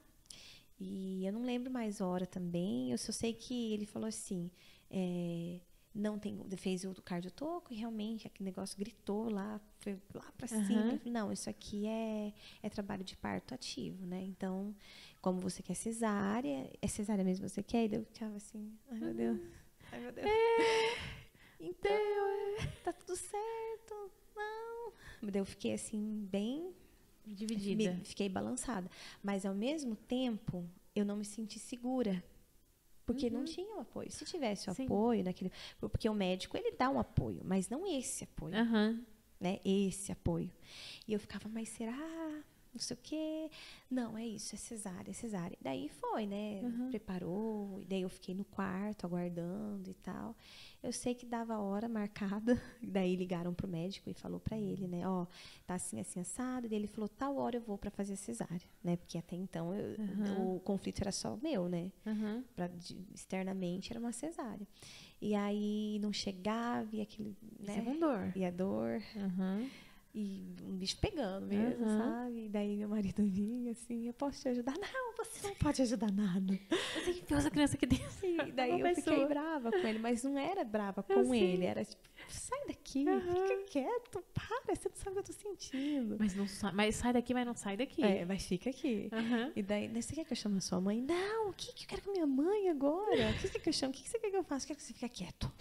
e eu não lembro mais a hora também. Eu só sei que ele falou assim, é, não tem, fez o cardiotoco e realmente aquele negócio gritou lá, foi lá para cima. Eu falei, não, isso aqui é, é trabalho de parto ativo, né? Então, como você quer cesárea, é cesárea mesmo que você quer? E eu ficava assim, ai meu Deus, ai meu Deus. Então, [LAUGHS] tá tudo certo, não. Mas eu fiquei assim, bem Dividida. me- fiquei balançada. Mas ao mesmo tempo, eu não me senti segura. Porque não tinha o apoio. Se tivesse o Uhum. Sim. apoio naquele. Porque o médico, ele dá um apoio, mas não esse apoio, Aham. né? Esse apoio. E eu ficava, mas será? Não sei o quê. Não, é isso, é cesárea, é cesárea. Daí foi, né? Uhum. Preparou, e daí eu fiquei no quarto aguardando e tal. Eu sei que dava a hora marcada, [LAUGHS] e daí ligaram pro médico e falou para ele, né, ó, tá assim assim assado, e daí ele falou tal hora eu vou para fazer a cesárea, né? Porque até então eu- Uhum. o conflito era só meu, né? Aham. Pra, de- externamente era uma cesárea. E aí não chegava e aquele, Isso é né? dor. E a dor Aham. E um bicho pegando mesmo, Aham. sabe? E daí meu marido vinha assim, eu posso te ajudar? Não, você não pode ajudar nada. Você enfiou essa criança aqui dentro. E daí Uma eu fiquei brava com ele, mas não era brava com sei. ele, era tipo, sai daqui, Aham. fica quieto, para, você não sabe o que eu tô sentindo. Mas, não sa- mas sai daqui, mas não sai daqui. É, mas fica aqui. Aham. E daí, você quer que eu chame a sua mãe? Não, o que, que eu quero com a minha mãe agora? O que você quer que eu chame? O que você quer que eu faça? Eu quero que você fique quieto.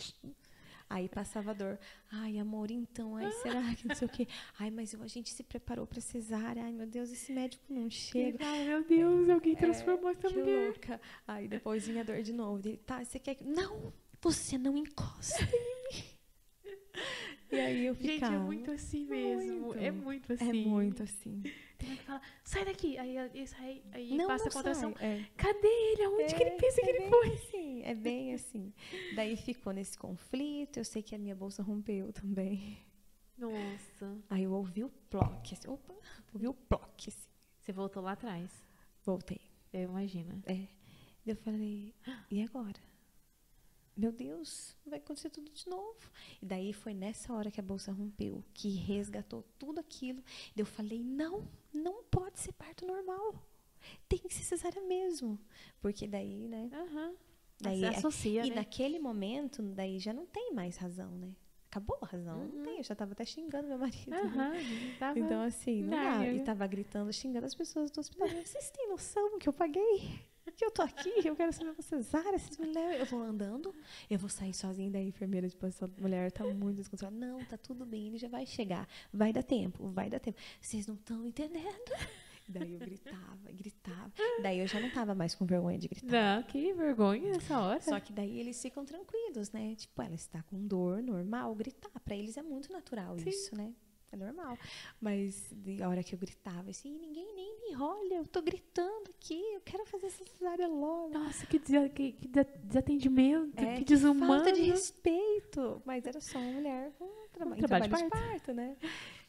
Aí passava a dor. Ai, amor, então, ai, será que não sei o quê? Ai, mas a gente se preparou pra cesárea. Ai, meu Deus, esse médico não chega. Ai, meu Deus, alguém transformou essa É, Que mulher. louca. Aí depois vinha dor de novo. Ele, tá, você quer que... Não, você não encosta. [LAUGHS] E aí eu Gente, ficava... é muito assim mesmo. Muito. É muito É assim. muito assim. Fala, sai daqui. Aí, sai, aí Não, passa não a contração. sai, é. Cadê ele? Aonde que ele É, pensa que é ele bem foi? Assim, é bem assim. Daí ficou nesse conflito. Eu sei que a minha bolsa rompeu também. Nossa. Aí eu ouvi o ploc, assim, opa, ouvi o ploc, assim. Você voltou lá atrás. Voltei. Eu imagino. É. Eu falei, e agora? Meu Deus, vai acontecer tudo de novo. E daí foi nessa hora que a bolsa rompeu, que resgatou tudo aquilo. Daí eu falei, não, não pode ser parto normal. Tem que ser cesárea mesmo. Porque daí, né? Aham. Daí, Daí, associa, e né? naquele momento, daí já não tem mais razão, né? Acabou a razão. Não tem, eu já tava até xingando meu marido. Aham. Tava... Então, assim, não dá. E tava gritando, xingando as pessoas do hospital. Vocês têm noção que eu paguei? Que eu tô aqui, eu quero saber uma cesárea, vocês me levam. Eu vou andando, eu vou sair sozinha da enfermeira, tipo, essa mulher tá muito desconsolada. Não, tá tudo bem, ele já vai chegar. Vai dar tempo, vai dar tempo. Vocês não estão entendendo. Daí eu gritava, gritava. Daí eu já não tava mais com vergonha de gritar. Não, que vergonha nessa hora. Só que daí eles ficam tranquilos, né? Tipo, ela está com dor, normal, gritar. Pra eles é muito natural Sim. isso, né? É normal. Mas de a hora que eu gritava, assim, ninguém nem me olha, eu tô gritando aqui, eu quero fazer essa cesárea logo. Nossa, que, desa- que, que desa- desatendimento, É, que desumano. Falta de respeito. Mas era só uma mulher com traba- em trabalho trabalho, de de parto, né?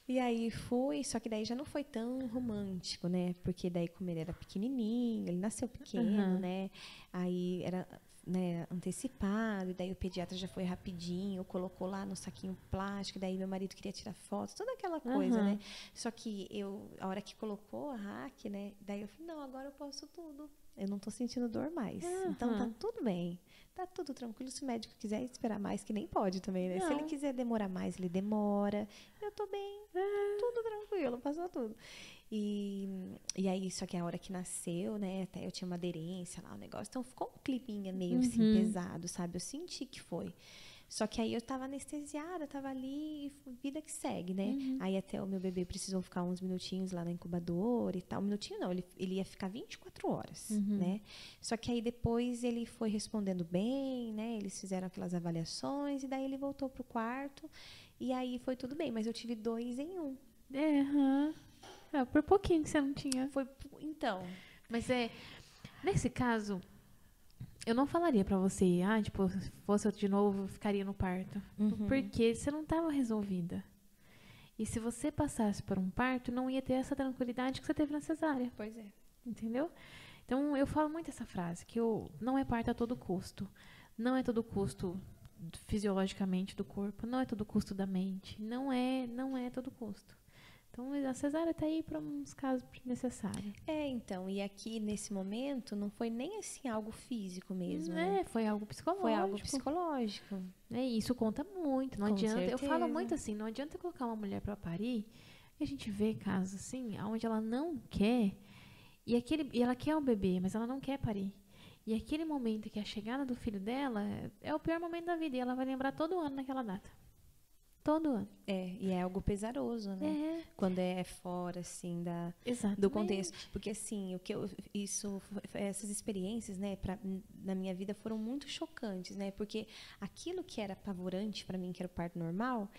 E aí fui, só que daí já não foi tão romântico, né? Porque daí como ele era pequenininho, ele nasceu pequeno, Aham. né? Aí era né, antecipado, e daí o pediatra já foi rapidinho, colocou lá no saquinho plástico, daí meu marido queria tirar fotos, toda aquela coisa, Aham. né? Só que eu, a hora que colocou a hack, né? Daí eu falei, não, agora eu posso tudo. Eu não tô sentindo dor mais. Então tá tudo bem. Tá tudo tranquilo. Se o médico quiser esperar mais, que nem pode também, né? Se ele quiser demorar mais, ele demora. Eu tô bem. Tudo tranquilo, passou tudo. E, e aí, só que a hora que nasceu, né? Até eu tinha uma aderência lá, o negócio. Então ficou um climinha meio assim, Uhum. pesado, sabe? Eu senti que foi. Só que aí eu tava anestesiada, tava ali, vida que segue, né? Uhum. Aí até o meu bebê precisou ficar uns minutinhos lá na incubadora e tal. Um minutinho não, ele, ele ia ficar 24 horas, Uhum. né? Só que aí depois ele foi respondendo bem, né? Eles fizeram aquelas avaliações e daí ele voltou pro quarto. E aí foi tudo bem, mas eu tive dois em um. Aham. É, por pouquinho que você não tinha. Foi, então, Mas é, nesse caso, eu não falaria pra você, ah, tipo, se fosse eu de novo, eu ficaria no parto. Uhum. Porque você não tava resolvida. E se você passasse por um parto, não ia ter essa tranquilidade que você teve na cesárea. pois é. Entendeu? Então, eu falo muito essa frase, que eu, não é parto a todo custo. Não é todo custo fisiologicamente do corpo, não é todo custo da mente, não é, não é todo custo. Então, a cesárea tá aí para uns casos necessários. É, então, e aqui nesse momento não foi nem assim algo físico mesmo, né? É, foi algo psicológico. Foi algo psicológico. É, e isso conta muito. Não Com adianta. Eu falo certeza. muito assim, não adianta colocar uma mulher para parir. E a gente vê casos assim, onde ela não quer e aquele e ela quer o bebê, mas ela não quer parir. E aquele momento que é a chegada do filho dela é- é o pior momento da vida e ela vai lembrar todo ano naquela data. Todo ano. É, e é algo pesaroso, né? É, Quando é fora, assim, da, do contexto. Porque, assim, o que eu, isso, essas experiências, né, pra, na minha vida foram muito chocantes, né? Porque aquilo que era apavorante para mim, que era o parto normal,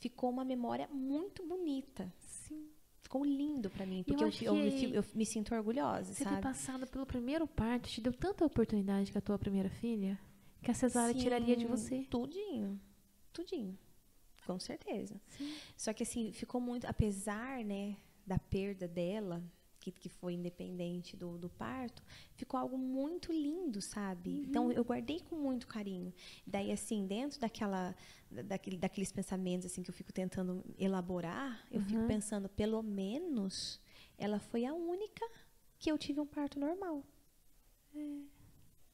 ficou uma memória muito bonita. Sim. Ficou lindo para mim, Eu porque eu, acho eu me, eu me sinto orgulhosa, Você ter sabe? passado pelo primeiro parto te deu tanta oportunidade com a tua primeira filha que a cesárea Sim, tiraria de você. Tudinho. Tudinho. Com certeza. Sim. Só que assim, ficou muito, apesar, né, da perda dela, que, que foi independente do, do parto, ficou algo muito lindo, sabe? Então eu guardei com muito carinho. Daí assim, dentro daquela da- daquele, daqueles pensamentos assim que eu fico tentando elaborar, eu fico Uhum. pensando, pelo menos ela foi a única que eu tive um parto normal.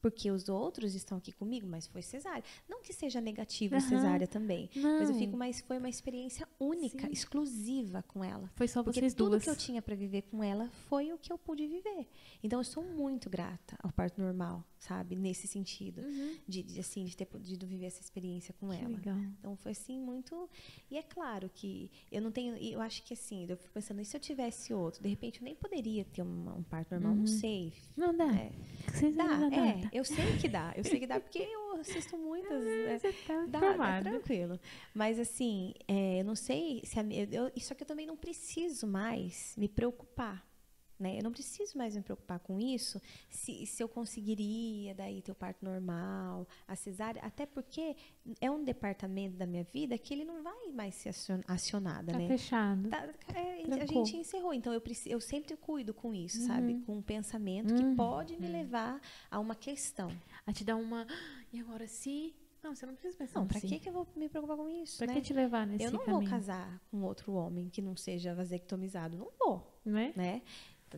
Porque os outros estão aqui comigo, mas foi cesárea. Não que seja negativo Aham. cesárea também. Mas eu Não. fico, mas foi uma experiência única, Sim. exclusiva com ela. Foi só Porque vocês tudo duas. que eu tinha para viver com ela foi o que eu pude viver. Então eu sou muito grata ao parto normal, sabe? Nesse sentido. Uhum. De, de, assim, de ter podido viver essa experiência com Que ela. legal. Então foi assim muito. E é claro que eu não tenho. Eu acho que assim, eu fico pensando, e se eu tivesse outro? De repente eu nem poderia ter uma- um parto normal, Uhum. não sei. Não dá. É. Dá, ainda é, dá. Eu sei que dá. Eu sei que dá porque eu assisto muitas. né? Você tá Dá, é tranquilo. Mas assim, é, eu não sei se a, eu, isso aqui eu também não preciso mais me preocupar. Né? Eu não preciso mais me preocupar com isso, se, se eu conseguiria daí ter o parto normal, a cesárea, até porque é um departamento da minha vida que ele não vai mais ser acionado, tá né? fechado. Tá, é, a gente encerrou, então eu, eu sempre cuido com isso, uhum. sabe? Com um pensamento uhum. que pode me uhum. levar a uma questão. A te dar uma, ah, e agora se não, você não precisa pensar Não, pra assim. que, que eu vou me preocupar com isso? Pra né? que te levar nesse Eu não caminho? vou casar com outro homem que não seja vasectomizado. Não vou. Não é? Né?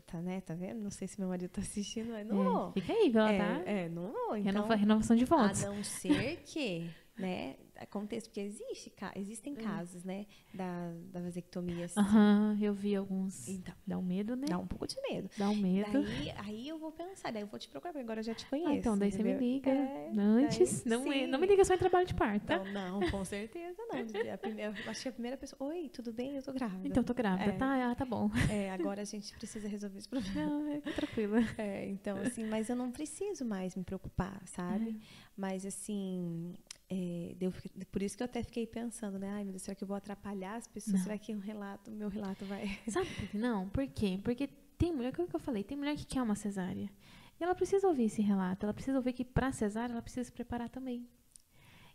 Tá, tá, né? tá vendo? Não sei se meu marido tá assistindo, mas não é, vou. Fica aí, viu? É, tá? é, não vou. Então, Renova, renovação de votos. A não ser que, né? Aconteça, porque existe, existem hum. casos, né? Da, da vasectomia. Assim. Aham, uhum, eu vi alguns. Então, dá um medo, né? Dá um pouco de medo. Dá um medo. Daí, aí eu vou pensar, daí eu vou te procurar, porque agora eu já te conheço. Ah, então, daí entendeu? você me liga. É, antes. Daí, não, me, não me liga só em trabalho de parto, tá? Não, não com certeza não. A primeira, acho que a primeira pessoa. Oi, tudo bem? Eu tô grávida. Então, tô grávida, é. tá? Ah, tá bom. É, agora a gente precisa resolver esse problema. Não, é tranquila. É, então, assim, mas eu não preciso mais me preocupar, sabe? É. Mas, assim, é, deu, por isso que eu até fiquei pensando, né? Ai, meu Deus, será que eu vou atrapalhar as pessoas? Não. Será que o relato, meu relato vai. [LAUGHS] Sabe por que não? Por quê? Porque tem mulher, que eu falei, tem mulher que quer uma cesárea. E ela precisa ouvir esse relato. Ela precisa ouvir que para cesárea ela precisa se preparar também.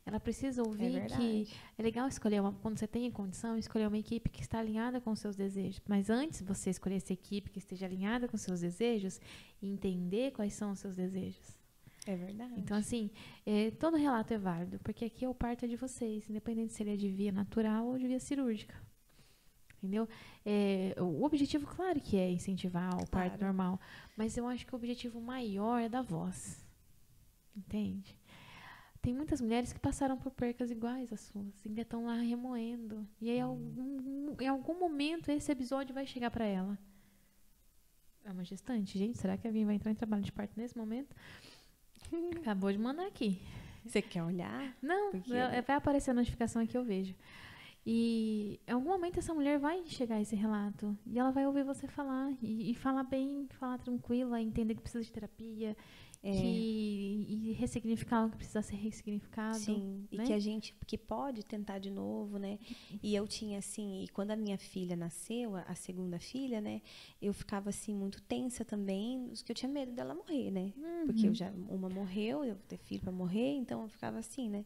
Ela precisa ouvir é que é legal escolher uma, quando você tem condição, escolher uma equipe que está alinhada com os seus desejos. Mas antes você escolher essa equipe que esteja alinhada com os seus desejos entender quais são os seus desejos. É verdade. Então, assim, é, todo relato é válido, porque aqui é o parto é de vocês, independente se ele é de via natural ou de via cirúrgica. Entendeu? É, o objetivo, claro que é incentivar o parto claro. normal, mas eu acho que o objetivo maior é da voz. Entende? Tem muitas mulheres que passaram por percas iguais às suas, ainda estão lá remoendo. E aí, algum, em algum momento, esse episódio vai chegar para ela. É uma gestante. Gente, será que a Vim vai entrar em trabalho de parto nesse momento? Acabou de mandar aqui. Você quer olhar? Não, Porque... vai aparecer a notificação aqui eu vejo. E em algum momento essa mulher vai chegar a esse relato e ela vai ouvir você falar e, e falar bem, falar tranquila, entender que precisa de terapia é. que, e ressignificar o que precisa ser ressignificado. Sim, né? e que a gente que pode tentar de novo, né? E eu tinha assim, e quando a minha filha nasceu, a, segunda filha, né? Eu ficava assim muito tensa também, porque eu tinha medo dela morrer, né? Uhum. Porque eu já uma morreu, eu ter filho para morrer, então eu ficava assim, né?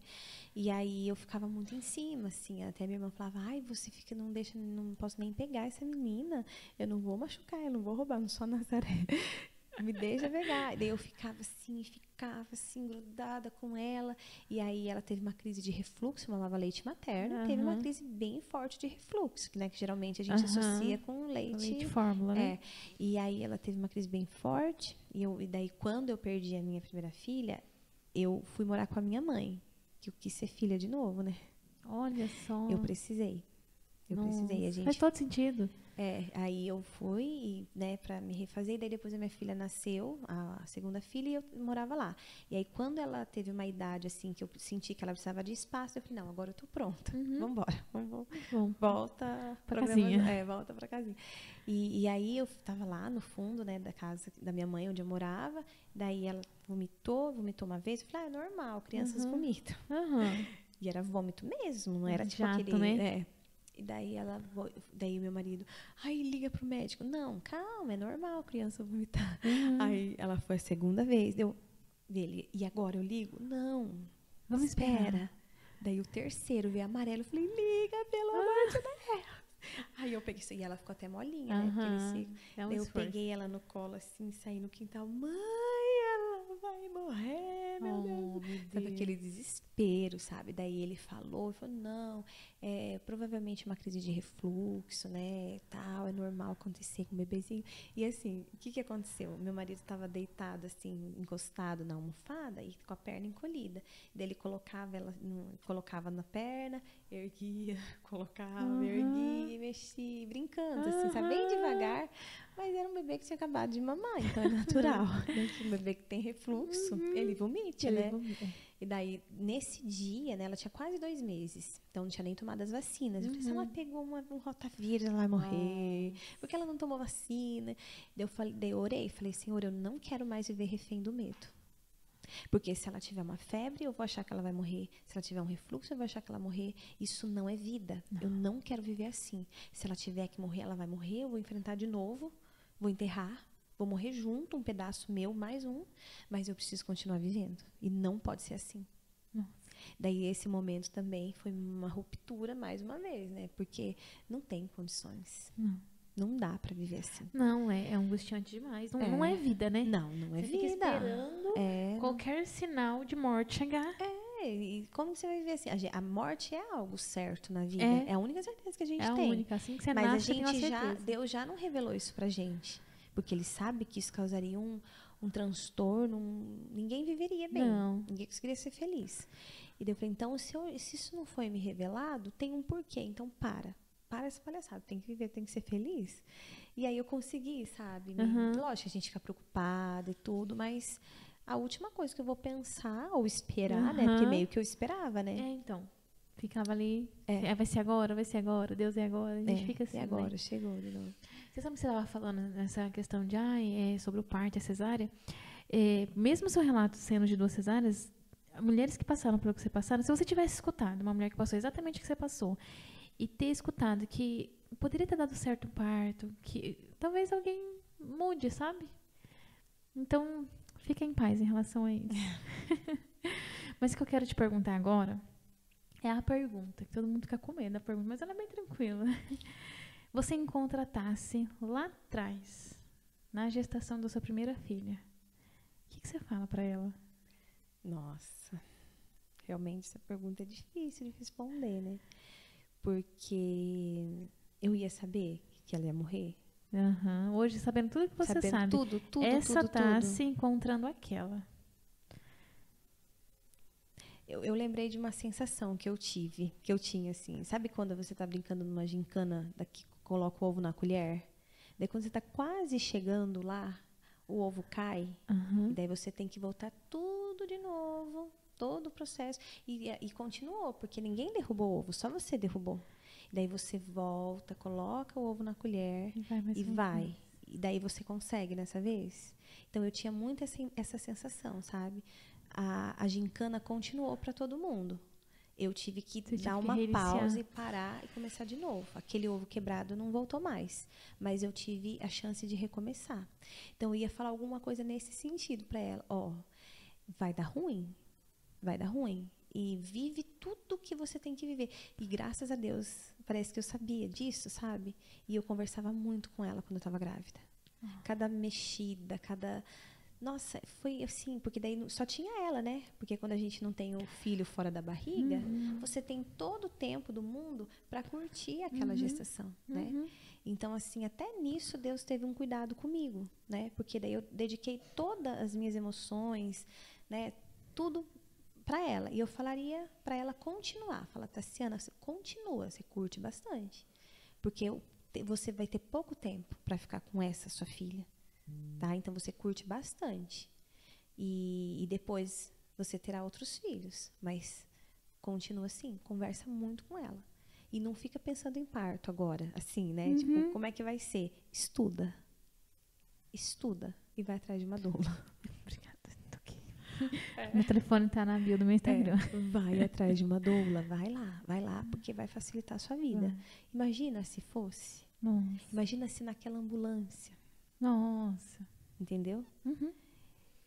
E aí eu ficava muito em cima, assim, até minha irmã falava: "Ai, você fica não deixa, não posso nem pegar essa menina, eu não vou machucar, eu não vou roubar, não sou Nazaré". Me deixa pegar. E daí eu ficava assim, ficava assim, grudada com ela. E aí ela teve uma crise de refluxo, mamava leite materno. Uhum. Teve uma crise bem forte de refluxo, né? Que geralmente a gente uhum. associa com leite. Leite fórmula, né? É. E aí ela teve uma crise bem forte. E, eu, e daí, quando eu perdi a minha primeira filha, eu fui morar com a minha mãe. Que eu quis ser filha de novo, né? Olha só. Eu precisei. Eu Nossa, precisei. A gente... Faz todo sentido. É, aí eu fui, né, para me refazer, e daí depois a minha filha nasceu, a segunda filha, e eu morava lá. E aí quando ela teve uma idade assim que eu senti que ela precisava de espaço, eu falei, não, agora eu tô pronta. Uhum. [LAUGHS] Vamos embora. Vamos, vamos, volta para casinha. É, volta para casinha. E, e, aí eu tava lá no fundo, né, da casa da minha mãe onde eu morava. Daí ela vomitou, vomitou uma vez, eu falei, ah, é normal, crianças uhum. vomitam. Uhum. [LAUGHS] E era vômito mesmo, não era tipo Jato, aquele, né? É, e daí ela, daí meu marido, ai, liga pro médico. Não, calma, é normal criança vomitar. Uhum. Aí ela foi a segunda vez. Deu, dele, e agora eu ligo? Não. Vamos espera. Esperar. Daí o terceiro veio amarelo. Eu falei, liga, pelo ah. amor de Deus. Aí eu peguei e ela ficou até molinha, uhum. né? É um daí eu esforço. peguei ela no colo assim, saí no quintal. Mãe, ela vai morrer, meu oh, Deus. Meu Sabe aquele desespero, sabe? Daí ele falou, ele falou, não, é provavelmente uma crise de refluxo, né? Tal, é normal acontecer com o bebezinho. E assim, o que, que aconteceu? Meu marido estava deitado, assim, encostado na almofada e com a perna encolhida. Daí ele colocava ela, colocava na perna, erguia, [LAUGHS] colocava, uhum. erguia, mexia, brincando, assim, sabe? Bem devagar. Mas era um bebê que tinha acabado de mamar, então é natural. [LAUGHS] né? Um bebê que tem refluxo, uhum. ele vomite, ele né? Vomita. E daí, nesse dia, né, ela tinha quase dois meses, então não tinha nem tomado as vacinas. Eu falei, se ela Uhum. pegou uma, um rotavírus, ela vai morrer. Porque ela não tomou vacina. Daí eu, falei, daí eu orei, falei, Senhor, eu não quero mais viver refém do medo. Porque se ela tiver uma febre, eu vou achar que ela vai morrer. Se ela tiver um refluxo, eu vou achar que ela vai morrer. Isso não é vida. Eu não quero viver assim. Se ela tiver que morrer, ela vai morrer, eu vou enfrentar de novo vou enterrar, vou morrer junto, um pedaço meu, mais um, mas eu preciso continuar vivendo. E não pode ser assim. Nossa. Daí esse momento também foi uma ruptura mais uma vez, né? Porque não tem condições. Não. Não dá para viver assim. Não, é, é angustiante demais. Não é, não é vida, né? Não, não é Você fica vida. esperando É. qualquer sinal de morte chegar. É, e como você vai viver assim? A, a morte é algo certo na vida. É. É, a única certeza que a gente É a tem. única. Assim que você Mas a nasce, uma gente já. Deus já não revelou isso pra gente. Porque ele sabe que isso causaria um, um transtorno, um- ninguém viveria bem. Não. Ninguém conseguiria ser feliz. E eu falei, então, se, eu- se isso não foi me revelado, tem um porquê. Então, para. Para essa palhaçada. Tem que viver, tem que ser feliz. E aí eu consegui, sabe? Uhum. Lógico, a gente fica preocupada e tudo, mas a última coisa que eu vou pensar ou esperar, né? Porque Uhum. meio que eu esperava, né? É, então. Ficava ali. É. é, vai ser agora, vai ser agora. Deus é agora. A gente É, fica assim. e né? agora? Chegou de novo. Você sabe que você estava falando nessa questão de ai, é, sobre o parto e a cesárea? É, mesmo seu relato sendo de duas cesáreas, mulheres que passaram pelo que você passaram, se você tivesse escutado uma mulher que passou exatamente o que você passou e ter escutado que poderia ter dado certo o parto, que talvez alguém mude, sabe? Então, fica em paz em relação a isso. [LAUGHS] mas o que eu quero te perguntar agora é a pergunta, que todo mundo fica com medo da pergunta, mas ela é bem tranquila. [LAUGHS] Você encontra a Tassi lá atrás, na gestação da sua primeira filha. O que, que você fala pra ela? Nossa, realmente essa pergunta é difícil de responder, né? Porque eu ia saber que ela ia morrer. Aham, Hoje, sabendo tudo que você sabendo sabe, tudo, tudo, essa tudo, Tassi tudo. encontrando aquela. Eu, eu lembrei de uma sensação que eu tive, que eu tinha assim. Sabe quando você tá brincando numa gincana, daqui coloca o ovo na colher? Daí quando você tá quase chegando lá, o ovo cai. E daí você tem que voltar tudo de novo, todo o processo. E, e continuou, porque ninguém derrubou o ovo, só você derrubou. Daí você volta, coloca o ovo na colher E vai e vai. E daí você consegue nessa vez. Então eu tinha muito essa, essa sensação, sabe? A, a gincana continuou para todo mundo. Eu tive que Você dar que uma reiniciar. pausa e parar e começar de novo. Aquele ovo quebrado não voltou mais, mas eu tive a chance de recomeçar. Então eu ia falar alguma coisa nesse sentido para ela, ó, vai dar ruim. Vai dar ruim e vive tudo que você tem que viver. E graças a Deus, parece que eu sabia disso, sabe? E eu conversava muito com ela quando eu estava grávida. Cada mexida, cada nossa, foi assim, porque daí só tinha ela, né? Porque quando a gente não tem o filho fora da barriga, você tem todo o tempo do mundo para curtir aquela gestação, né? Uhum. Então, assim, até nisso Deus teve um cuidado comigo, né? Porque daí eu dediquei todas as minhas emoções, né? Tudo para ela. E eu falaria para ela continuar. Falar, Tassiana, você continua, você curte bastante. Porque você vai ter pouco tempo para ficar com essa sua filha, tá? Então, você curte bastante. E, e depois você terá outros filhos. Mas continua assim, conversa muito com ela. E não fica pensando em parto agora, assim, né? Uhum. Tipo, como é que vai ser? Estuda. Estuda e vai atrás de uma doula. [LAUGHS] Toquei. Meu telefone tá na bio do meu Instagram. É, vai atrás de uma doula, vai lá, vai lá, porque vai facilitar a sua vida. Vai. Imagina se fosse. Nossa. Imagina se naquela ambulância, Nossa. entendeu? Uhum.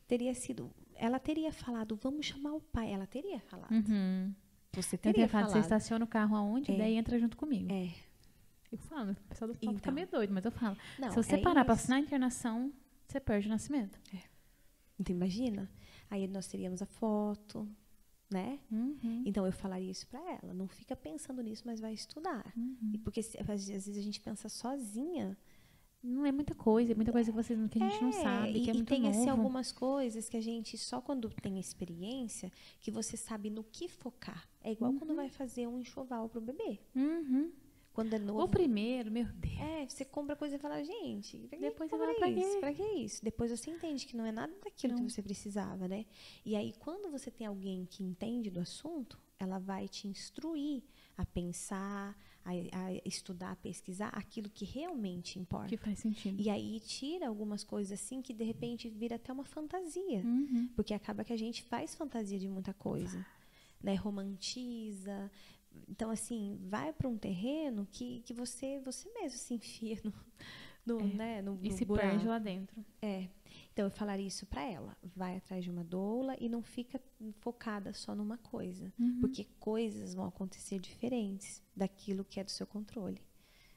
Teria sido. Ela teria falado, vamos chamar o pai. Ela teria falado. Uhum. Você Eu teria teria falado, falado. você estaciona o carro aonde? É. Daí entra junto comigo. É. Eu falo, o pessoal do palco fica Então. meio doido, mas eu falo. Não, Se você é parar pra isso. assinar a internação, você perde o nascimento. Então, imagina. Aí nós teríamos a foto, né? Uhum. Então eu falaria isso pra ela. Não fica pensando nisso, mas vai estudar. Uhum. E porque se- às vezes a gente pensa sozinha. Não é muita coisa, é muita coisa que, vocês, que a gente não É, sabe, e, que é e muito tem novo. assim algumas coisas que a gente só quando tem experiência que você sabe no que focar. É igual quando vai fazer um enxoval pro bebê. Uhum. Quando é novo. O primeiro, meu Deus. É, você compra coisa e fala, gente, pra que Depois você fala, compra pra isso? quê? Pra que isso? Depois você entende que não é nada daquilo Não. que você precisava, né? E aí, quando você tem alguém que entende do assunto, ela vai te instruir a pensar, a, a estudar, a pesquisar aquilo que realmente importa. Que faz sentido. E aí tira algumas coisas assim que de repente vira até uma fantasia. Uhum. Porque acaba que a gente faz fantasia de muita coisa, né? Romantiza. Então, assim, vai para um terreno que, que você, você mesmo se enfia no, no, É. né, no, E no se buraco. perde lá dentro. É. Então eu falaria isso pra ela. Vai atrás de uma doula e não fica focada só numa coisa, Uhum. porque coisas vão acontecer diferentes daquilo que é do seu controle,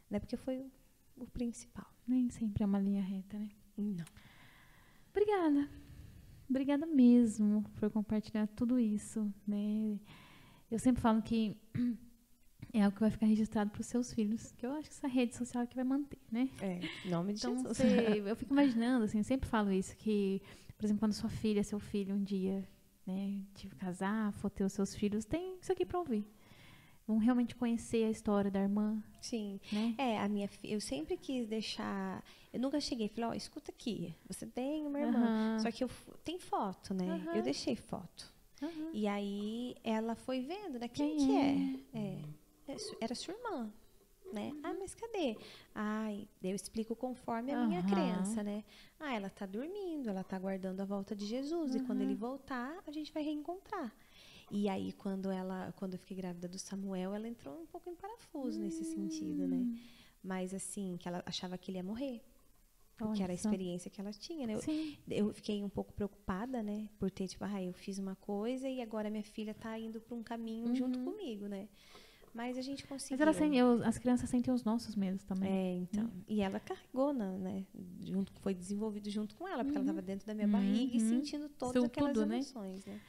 né? Porque foi o, o principal. Nem sempre é uma linha reta, né? Não. Obrigada. Obrigada mesmo por compartilhar tudo isso, né? Eu sempre falo que [CLEARS THROAT] é algo que vai ficar registrado para os seus filhos, que eu acho que essa rede social é que vai manter, né? É, nome de Então, Jesus. você, [LAUGHS] eu fico imaginando, assim, eu sempre falo isso, que, por exemplo, quando sua filha, seu filho, um dia, né, te casar, for ter os seus filhos, tem isso aqui para ouvir. Vão realmente conhecer a história da irmã, Sim. né? É, a minha eu sempre quis deixar, eu nunca cheguei e falei, ó, escuta aqui, você tem uma irmã, Aham. só que eu tem foto, né? Aham. Eu deixei foto. Aham. E aí ela foi vendo, né? Quem, Quem que é? é? É, é Era sua irmã, né? Ah, mas cadê? Ai, daí eu explico conforme a minha Aham. crença, né? Ah, ela tá dormindo, ela tá aguardando a volta de Jesus. E quando ele voltar, a gente vai reencontrar. E aí, quando ela, quando eu fiquei grávida do Samuel, ela entrou um pouco em parafuso nesse sentido, né? Hum. Mas assim, que ela achava que ele ia morrer. Porque Olha era a experiência que ela tinha, né? Eu, Sim. eu fiquei um pouco preocupada, né? Por ter, tipo, ah, eu fiz uma coisa e agora minha filha tá indo para um caminho junto comigo, né? Mas a gente conseguiu. Uhum. Mas ela sente, eu- as crianças sentem os nossos medos também. É, então. E ela carregou, na, né? Junto, foi desenvolvido junto com ela, porque ela estava dentro da minha barriga e Uhum. sentindo todas Seu aquelas tudo, né? emoções, né?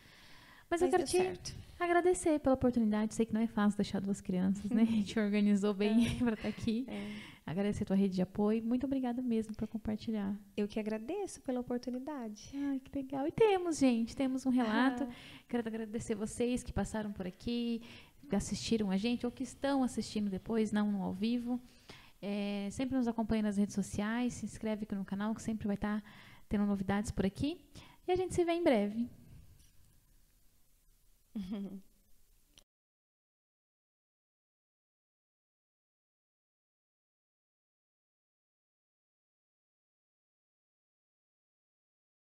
Mas, eu Mas quero deu te certo. agradecer pela oportunidade. Sei que não é fácil deixar duas crianças, né? [LAUGHS] A gente organizou bem [LAUGHS] para estar aqui. É. Agradecer a tua rede de apoio. Muito obrigada mesmo por compartilhar. Eu que agradeço pela oportunidade. Ai, que legal. E temos, gente, temos um relato. Ah. Quero agradecer vocês que passaram por aqui, que assistiram a gente ou que estão assistindo depois, não no ao vivo. É, sempre nos acompanha nas redes sociais, se inscreve aqui no canal, que sempre vai estar tendo novidades por aqui. E a gente se vê em breve. [LAUGHS]